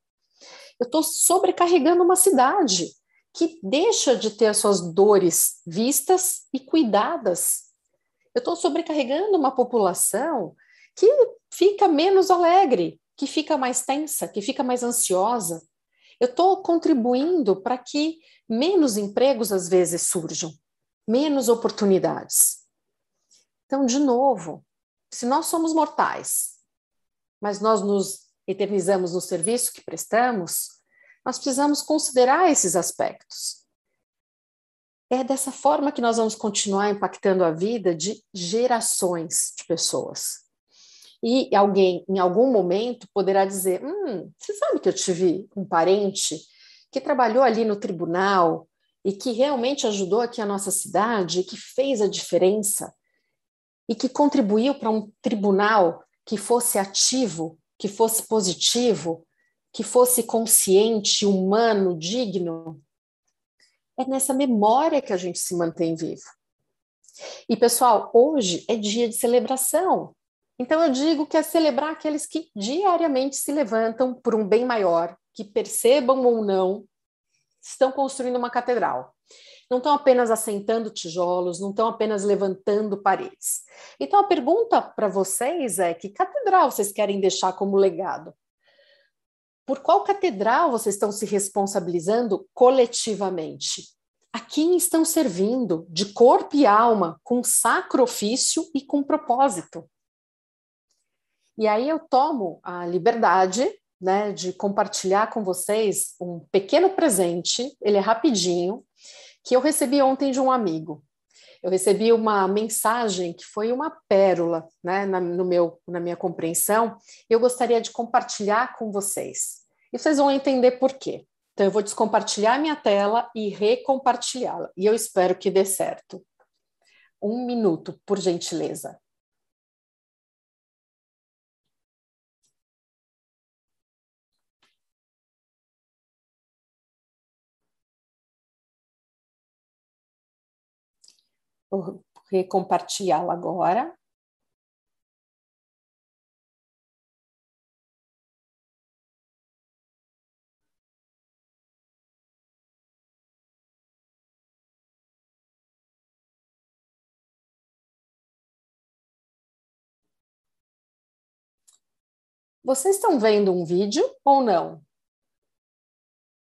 eu estou sobrecarregando uma cidade que deixa de ter as suas dores vistas e cuidadas. Eu estou sobrecarregando uma população que fica menos alegre, que fica mais tensa, que fica mais ansiosa. Eu estou contribuindo para que menos empregos às vezes surjam, menos oportunidades. Então, de novo, se nós somos mortais, mas nós nos eternizamos no serviço que prestamos, nós precisamos considerar esses aspectos. É dessa forma que nós vamos continuar impactando a vida de gerações de pessoas. E alguém, em algum momento, poderá dizer: Hum, você sabe que eu tive um parente que trabalhou ali no tribunal e que realmente ajudou aqui a nossa cidade, que fez a diferença e que contribuiu para um tribunal que fosse ativo que fosse positivo, que fosse consciente, humano, digno. É nessa memória que a gente se mantém vivo. E pessoal, hoje é dia de celebração. Então, eu digo que é celebrar aqueles que diariamente se levantam por um bem maior, que percebam ou não, estão construindo uma catedral. Não estão apenas assentando tijolos, não estão apenas levantando paredes. Então, a pergunta para vocês é: que catedral vocês querem deixar como legado? Por qual catedral vocês estão se responsabilizando coletivamente? A quem estão servindo de corpo e alma, com sacro ofício e com propósito? E aí eu tomo a liberdade né, de compartilhar com vocês um pequeno presente, ele é rapidinho, que eu recebi ontem de um amigo. Eu recebi uma mensagem que foi uma pérola né, na, no meu, na minha compreensão, e eu gostaria de compartilhar com vocês. E vocês vão entender por quê. Então, eu vou descompartilhar minha tela e recompartilhá-la. E eu espero que dê certo. Um minuto, por gentileza. Vou recompartilhá-la agora. Vocês estão vendo um vídeo ou não?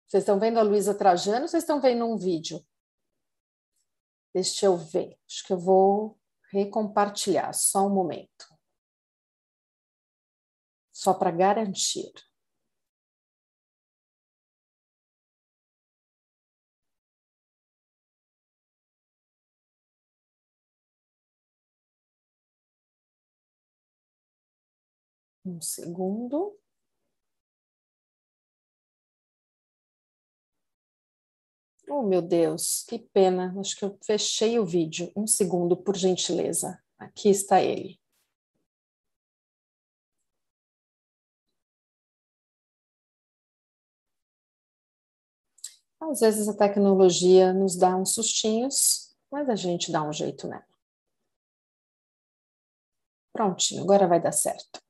Vocês estão vendo a Luísa Trajano vocês estão vendo um vídeo? Deixa eu ver. Acho que eu vou recompartilhar. Só um momento. Só para garantir. Um segundo. Oh, meu Deus, que pena. Acho que eu fechei o vídeo. Um segundo, por gentileza. Aqui está ele. Às vezes a tecnologia nos dá uns sustinhos, mas a gente dá um jeito nela. Prontinho, agora vai dar certo.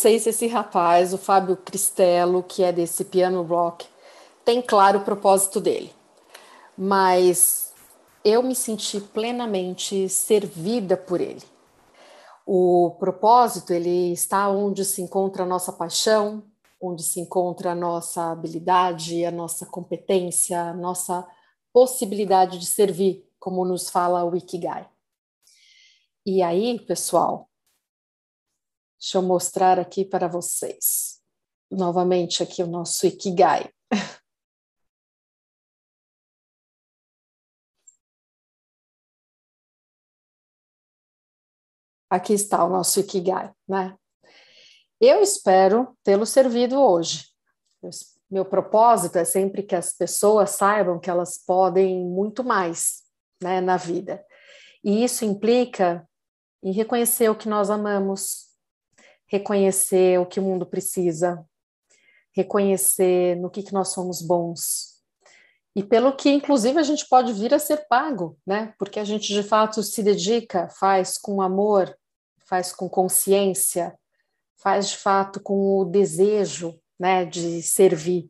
Sei se esse rapaz, o Fábio Cristello, que é desse piano rock, tem claro o propósito dele. Mas eu me senti plenamente servida por ele. O propósito, ele está onde se encontra a nossa paixão, onde se encontra a nossa habilidade, a nossa competência, a nossa possibilidade de servir, como nos fala o Ikigai. E aí, pessoal, deixa eu mostrar aqui para vocês. Novamente aqui o nosso Ikigai. Aqui está o nosso Ikigai, né? Eu espero tê-lo servido hoje. Meu propósito é sempre que as pessoas saibam que elas podem muito mais né, na vida. E isso implica em reconhecer o que nós amamos, reconhecer o que o mundo precisa, reconhecer no que, que nós somos bons. E pelo que, inclusive, a gente pode vir a ser pago, né? Porque a gente de fato se dedica, faz com amor, faz com consciência, faz de fato com o desejo né, de servir,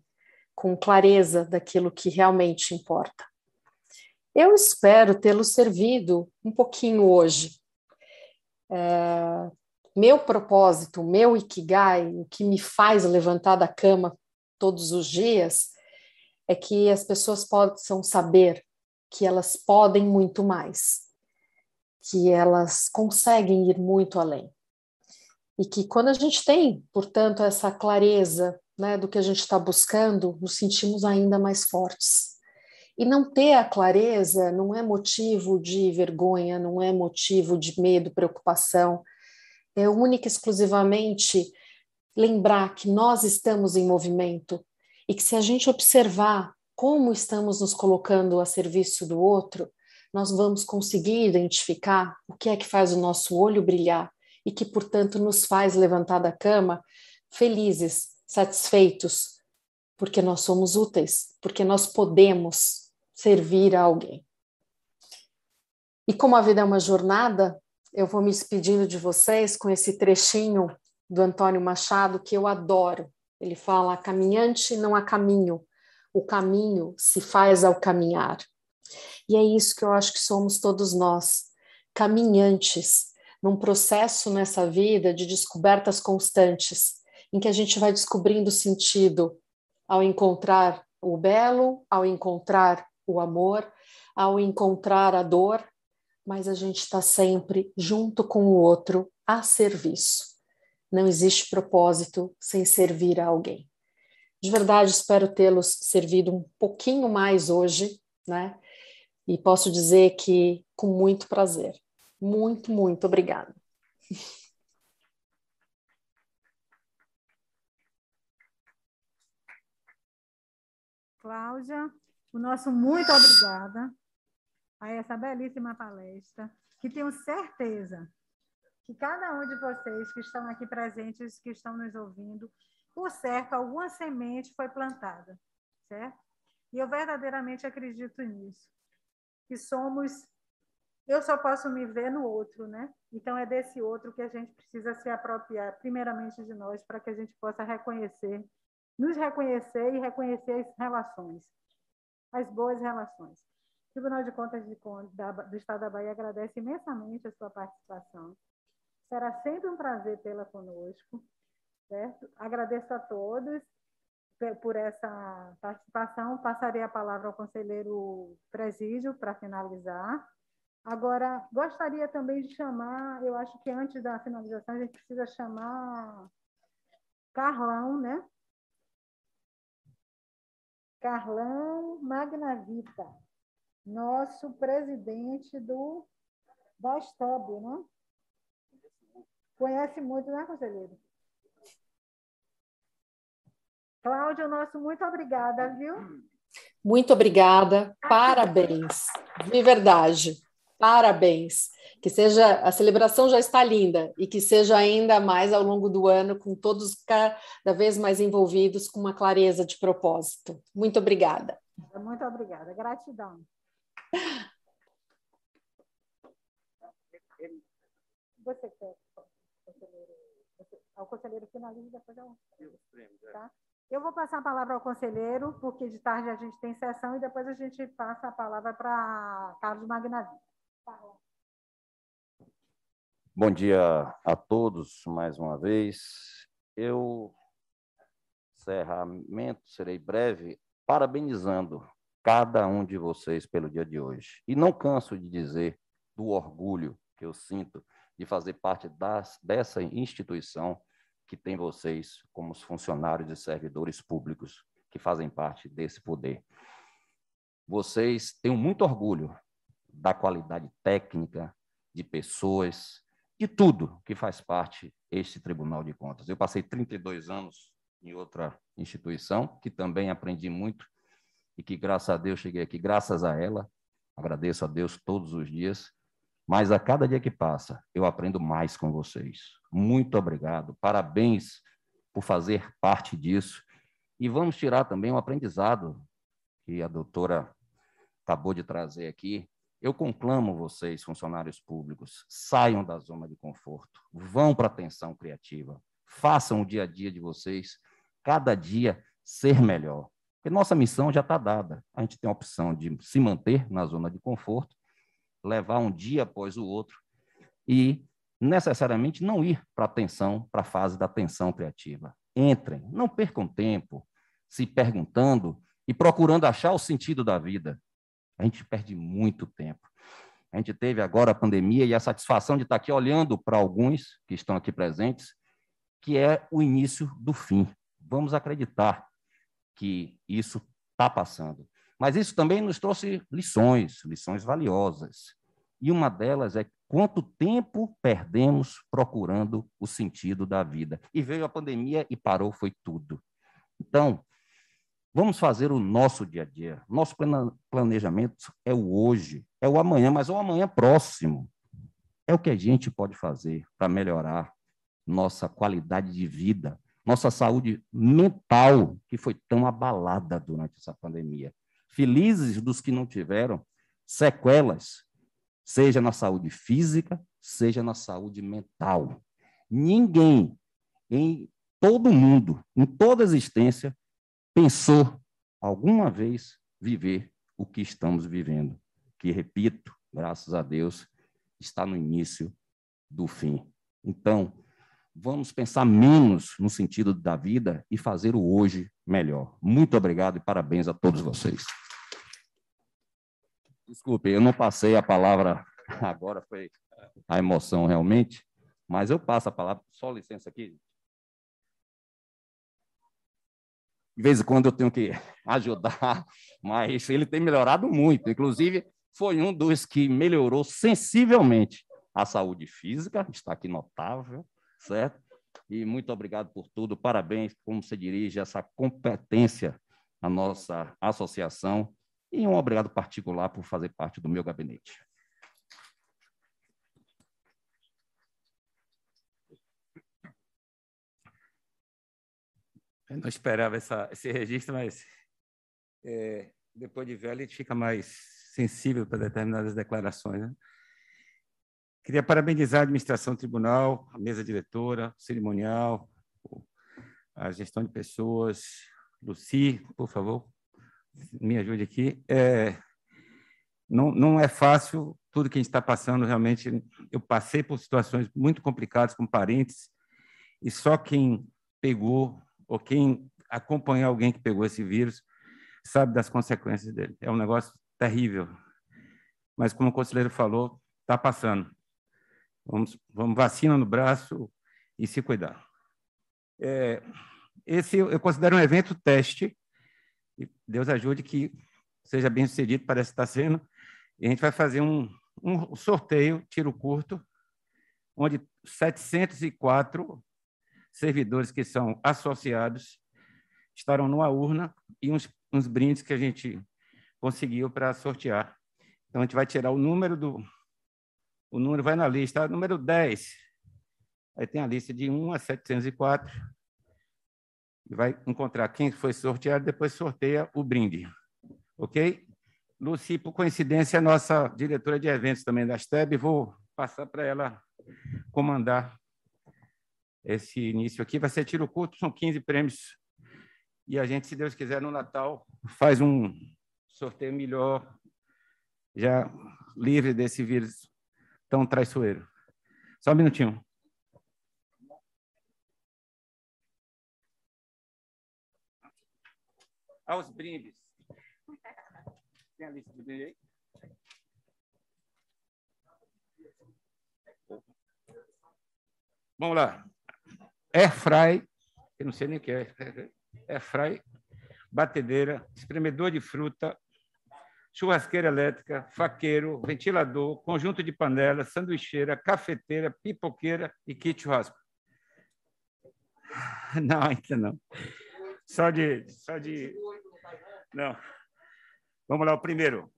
com clareza daquilo que realmente importa. Eu espero tê-lo servido um pouquinho hoje. É, meu propósito, meu ikigai, o que me faz levantar da cama todos os dias, é que as pessoas possam saber que elas podem muito mais, que elas conseguem ir muito além. E que quando a gente tem, portanto, essa clareza né, do que a gente está buscando, nos sentimos ainda mais fortes. E não ter a clareza não é motivo de vergonha, não é motivo de medo, preocupação. É única e exclusivamente lembrar que nós estamos em movimento e que se a gente observar como estamos nos colocando a serviço do outro, nós vamos conseguir identificar o que é que faz o nosso olho brilhar e que, portanto, nos faz levantar da cama felizes, satisfeitos, porque nós somos úteis, porque nós podemos servir a alguém. E como a vida é uma jornada, eu vou me despedindo de vocês com esse trechinho do Antônio Machado que eu adoro. Ele fala: caminhante não há caminho, o caminho se faz ao caminhar. E é isso que eu acho que somos todos nós, caminhantes, num processo nessa vida de descobertas constantes, em que a gente vai descobrindo sentido ao encontrar o belo, ao encontrar o amor, ao encontrar a dor, mas a gente está sempre junto com o outro a serviço. Não existe propósito sem servir a alguém. De verdade, espero tê-los servido um pouquinho mais hoje, né? E posso dizer que com muito prazer. Muito, muito obrigada. Cláudia, o nosso muito obrigada a essa belíssima palestra, que tenho certeza que cada um de vocês que estão aqui presentes, que estão nos ouvindo, por certo, alguma semente foi plantada, certo? E eu verdadeiramente acredito nisso que somos. Eu só posso me ver no outro, né? Então é desse outro que a gente precisa se apropriar, primeiramente de nós, para que a gente possa reconhecer, nos reconhecer e reconhecer as relações, as boas relações. O Tribunal de Contas de, da, do Estado da Bahia agradece imensamente a sua participação. Será sempre um prazer tê-la conosco, certo? Agradeço a todos por essa participação. Passarei a palavra ao conselheiro Presídio para finalizar. Agora, gostaria também de chamar, eu acho que antes da finalização a gente precisa chamar Carlão, né? Carlão Magnavita, nosso presidente do da STEB, né? Conhece muito, né, conselheiro? Cláudia, nosso muito obrigada, viu? Muito obrigada, parabéns, de verdade, parabéns. Que seja, a celebração já está linda e que seja ainda mais ao longo do ano, com todos cada vez mais envolvidos, com uma clareza de propósito. Muito obrigada. Muito obrigada, gratidão. Você quer, O conselheiro finaliza e depois eu. Tá? Eu vou passar a palavra ao conselheiro, porque de tarde a gente tem sessão e depois a gente passa a palavra para Carlos Magnavi. Tá bom. dia a todos mais uma vez. Eu, encerramento, serei breve, parabenizando cada um de vocês pelo dia de hoje. E não canso de dizer do orgulho que eu sinto de fazer parte das, dessa instituição que tem vocês como os funcionários e servidores públicos que fazem parte desse poder. Vocês têm muito orgulho da qualidade técnica, de pessoas, de tudo que faz parte este Tribunal de Contas. Eu passei 32 anos em outra instituição, que também aprendi muito e que, graças a Deus, cheguei aqui graças a ela. Agradeço a Deus todos os dias. Mas a cada dia que passa, eu aprendo mais com vocês. Muito obrigado. Parabéns por fazer parte disso. E vamos tirar também um aprendizado que a doutora acabou de trazer aqui. Eu conclamo vocês, funcionários públicos, saiam da zona de conforto, vão para a atenção criativa, façam o dia a dia de vocês, cada dia ser melhor. Porque nossa missão já está dada. A gente tem a opção de se manter na zona de conforto, levar um dia após o outro e necessariamente não ir para a atenção, para a fase da atenção criativa. Entrem, não percam tempo se perguntando e procurando achar o sentido da vida. A gente perde muito tempo. A gente teve agora a pandemia e a satisfação de estar aqui olhando para alguns que estão aqui presentes, que é o início do fim. Vamos acreditar que isso está passando. Mas isso também nos trouxe lições, lições valiosas. E uma delas é quanto tempo perdemos procurando o sentido da vida. E veio a pandemia e parou, foi tudo. Então, vamos fazer o nosso dia a dia. Nosso planejamento é o hoje, é o amanhã, mas é o amanhã próximo. É o que a gente pode fazer para melhorar nossa qualidade de vida, nossa saúde mental, que foi tão abalada durante essa pandemia. Felizes dos que não tiveram sequelas, seja na saúde física, seja na saúde mental. Ninguém em todo mundo, em toda existência, pensou alguma vez viver o que estamos vivendo, que, repito, graças a Deus, está no início do fim. Então, vamos pensar menos no sentido da vida e fazer o hoje melhor. Muito obrigado e parabéns a todos vocês. Desculpe, eu não passei a palavra [laughs] agora, foi a emoção realmente, mas eu passo a palavra, só licença aqui. De vez em quando eu tenho que [laughs] ajudar, [laughs] mas ele tem melhorado muito. Inclusive, foi um dos que melhorou sensivelmente a saúde física, está aqui notável, certo? E muito obrigado por tudo, parabéns como você dirige essa competência na nossa associação e um obrigado particular por fazer parte do meu gabinete. Eu não esperava essa, esse registro, mas é, depois de velho a gente fica mais sensível para determinadas declarações. Né? Queria parabenizar a administração tribunal, a mesa diretora, cerimonial, a gestão de pessoas. Luci, por favor, me ajude aqui. É, não, não é fácil tudo que a gente está passando, realmente. Eu passei por situações muito complicadas com parentes, e só quem pegou, ou quem acompanhou alguém que pegou esse vírus, sabe das consequências dele. É um negócio terrível. Mas, como o conselheiro falou, está passando. Vamos, vamos vacina no braço e se cuidar. É, esse eu considero um evento teste. Deus ajude que seja bem sucedido, parece estar sendo. E a gente vai fazer um, um sorteio, tiro curto, onde 704 servidores que são associados estarão numa urna e uns, uns brindes que a gente conseguiu para sortear. Então, a gente vai tirar o número do, o número vai na lista. Número 10. Aí tem a lista de 1 a 704. E vai encontrar quem foi sorteado, depois sorteia o brinde. Ok? Luci, por coincidência, é nossa diretora de eventos também da STEB. Vou passar para ela comandar esse início aqui. Vai ser tiro curto, são 15 prêmios. E a gente, se Deus quiser, no Natal, faz um sorteio melhor, já livre desse vírus tão traiçoeiro. Só um minutinho. Aos brindes. Tem a lista de brindes aí? Vamos lá. Airfry, eu não sei nem o que é. Airfry, batedeira, espremedor de fruta, churrasqueira elétrica, faqueiro, ventilador, conjunto de panela, sanduicheira, cafeteira, pipoqueira e kit churrasco. [laughs] Não, ainda não. Só de, só de. Não. Vamos lá, o primeiro.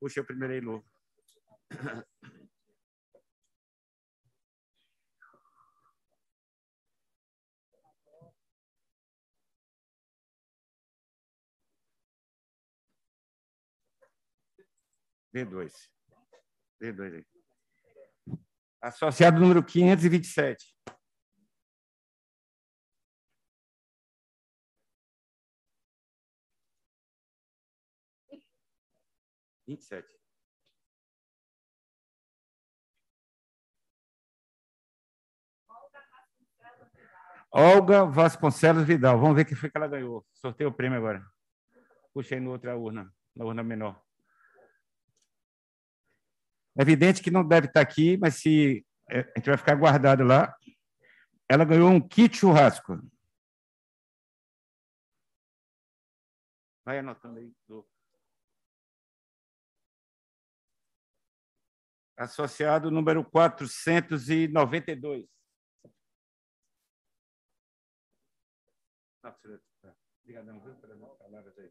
Puxa o primeiro aí, Lu. D2. D2 aí. Associado número 527. Vinte e sete. Olga Vasconcelos Vidal. Vamos ver que foi que ela ganhou. Sorteio o prêmio agora. Puxei no outra urna, na urna menor. É evidente que não deve estar aqui, mas se é, a gente vai ficar guardado lá. Ela ganhou um kit churrasco. Vai anotando aí. Associado número 492. Obrigadão, viu, pelas palavras aí.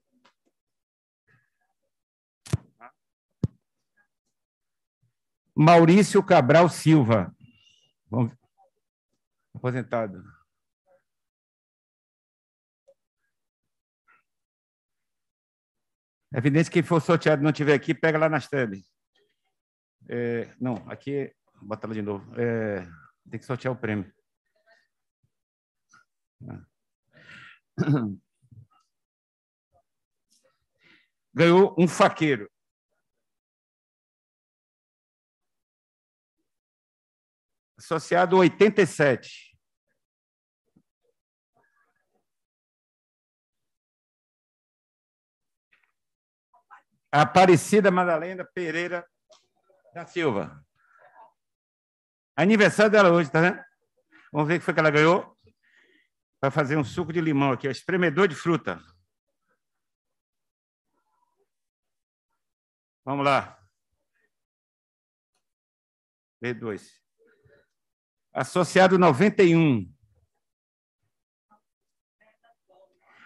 Maurício Cabral Silva. Vamos... Aposentado. É evidente que quem for sorteado não estiver aqui, pega lá nas tabs. É, não, aqui, bota lá de novo. É, tem que sortear o prêmio. [coughs] Ganhou um faqueiro. Associado 87. Aparecida Madalena Pereira da Silva. Aniversário dela hoje, tá vendo? Vamos ver o que foi que ela ganhou. Vai fazer um suco de limão aqui, espremedor de fruta. Vamos lá. B2. Associado 91.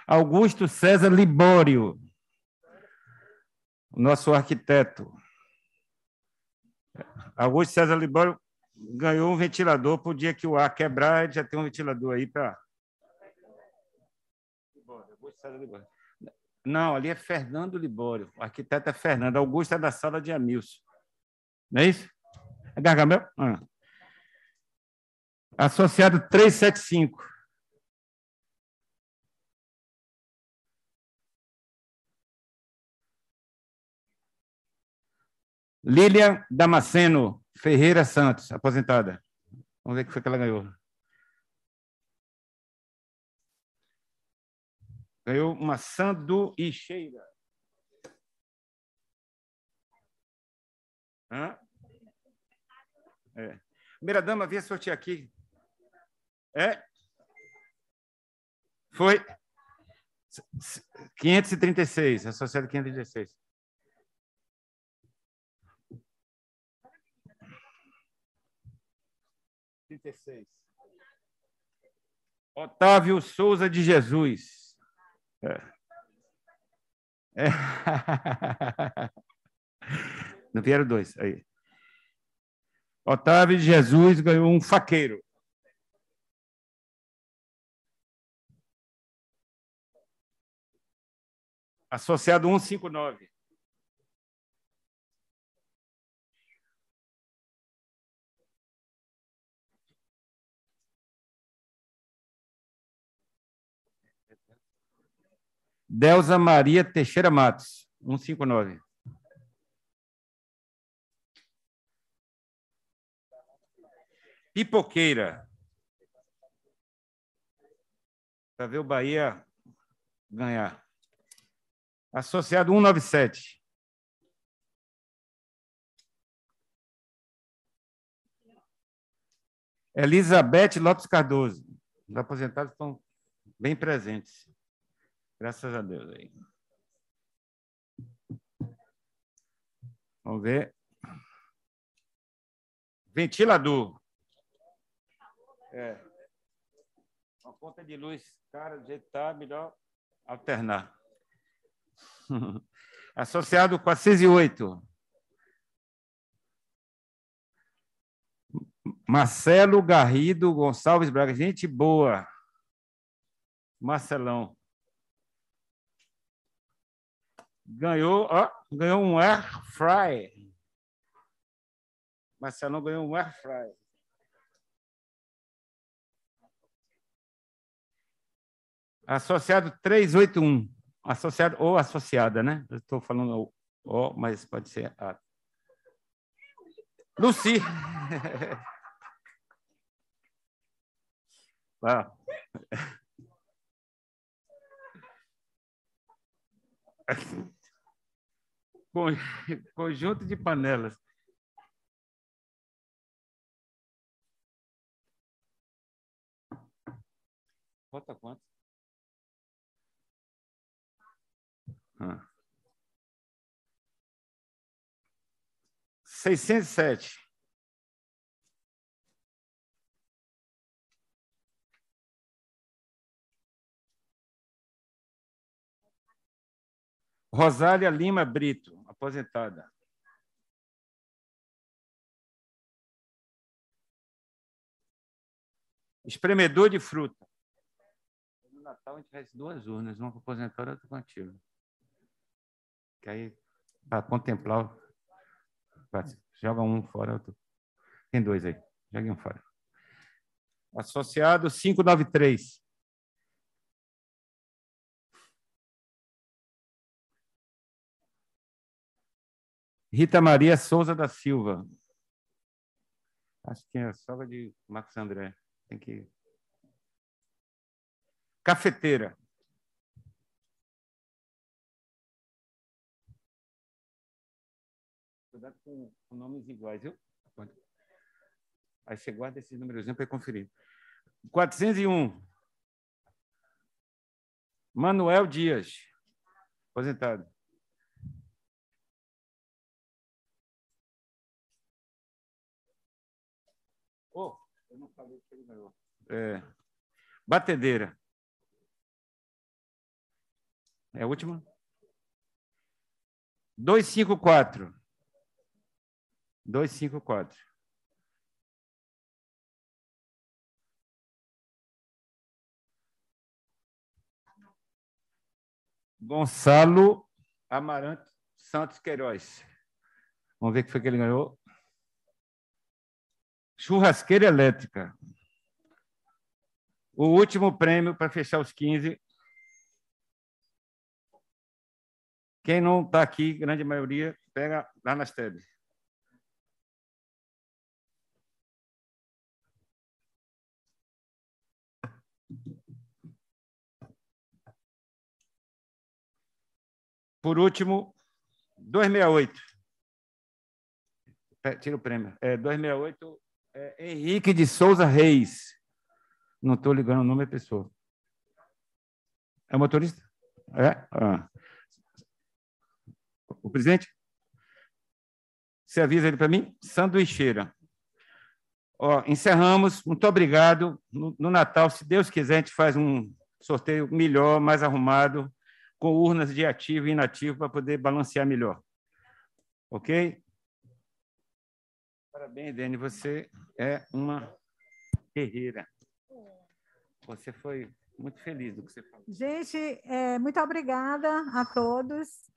Augusto César Libório, nosso arquiteto. Augusto César Libório ganhou um ventilador para o dia que o ar quebrar, já tem um ventilador aí para. Não, ali é Fernando Libório. O arquiteto é Fernando. Augusto é da sala de Amilson. Não é isso? É Gargamel? Ah. Associado 375. Lília Damasceno Ferreira Santos, aposentada. Vamos ver o que foi que ela ganhou. Ganhou uma sanduicheira. Hã? É. Primeira dama, havia sortear aqui. É? Foi 536, associado 536. Otávio Souza de Jesus. É. É. [laughs] Não vieram dois aí. Otávio de Jesus ganhou um faqueiro. associado 159. Delza Maria Teixeira Matos, 159. Pipoqueira. Para ver o Bahia ganhar. Associado 197. Elizabeth Lopes Cardoso. Os aposentados estão bem presentes. Graças a Deus aí. Vamos ver. Ventilador. É. Uma conta de luz cara, do jeito que está, melhor alternar. [laughs] Associado 408. Marcelo Garrido Gonçalves Braga. Gente boa. Marcelão. Ganhou, ó, ganhou um air fry. Marcelão ganhou um air fry. Associado 381. Associado ou associada, né? Estou falando o, mas pode ser a. Luci. ah. [laughs] [laughs] [laughs] Conjunto de panelas. Falta quanto? Ah. 607. Rosália Lima Brito, aposentada. Espremedor de fruta. No Natal a gente faz duas urnas, uma para aposentada e outra para ativa. Que aí, para contemplar, joga um fora, outro. Tem dois aí, joga um fora. Associado 593. Rita Maria Souza da Silva. Acho que é a sogra de Marcos André. Tem que. Cafeteira. Cuidado com, com nomes iguais, viu? Aí você guarda esse números para conferir. 401. Manuel Dias, aposentado. Oh, eu não falei que ele ganhou. É. Batedeira. É a última? 254. 254. Gonçalo Amarante Santos Queiroz. Vamos ver o que foi que ele ganhou. Churrasqueira elétrica. O último prêmio para fechar os 15. Quem não está aqui, grande maioria, pega lá nas TED. Por último, 268. Tira o prêmio. É, 268 é Henrique de Souza Reis. Não estou ligando o nome da pessoa. É motorista? É? Ah. O presidente? Você avisa ele para mim? Sanduicheira. Ó, encerramos. Muito obrigado. No, no, Natal, se Deus quiser, a gente faz um sorteio melhor, mais arrumado, com urnas de ativo e inativo para poder balancear melhor. Ok? Parabéns, Dani. Você é uma guerreira. Você foi muito feliz do que você falou. Gente, é, muito obrigada a todos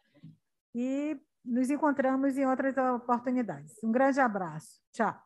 e nos encontramos em outras oportunidades. Um grande abraço. Tchau.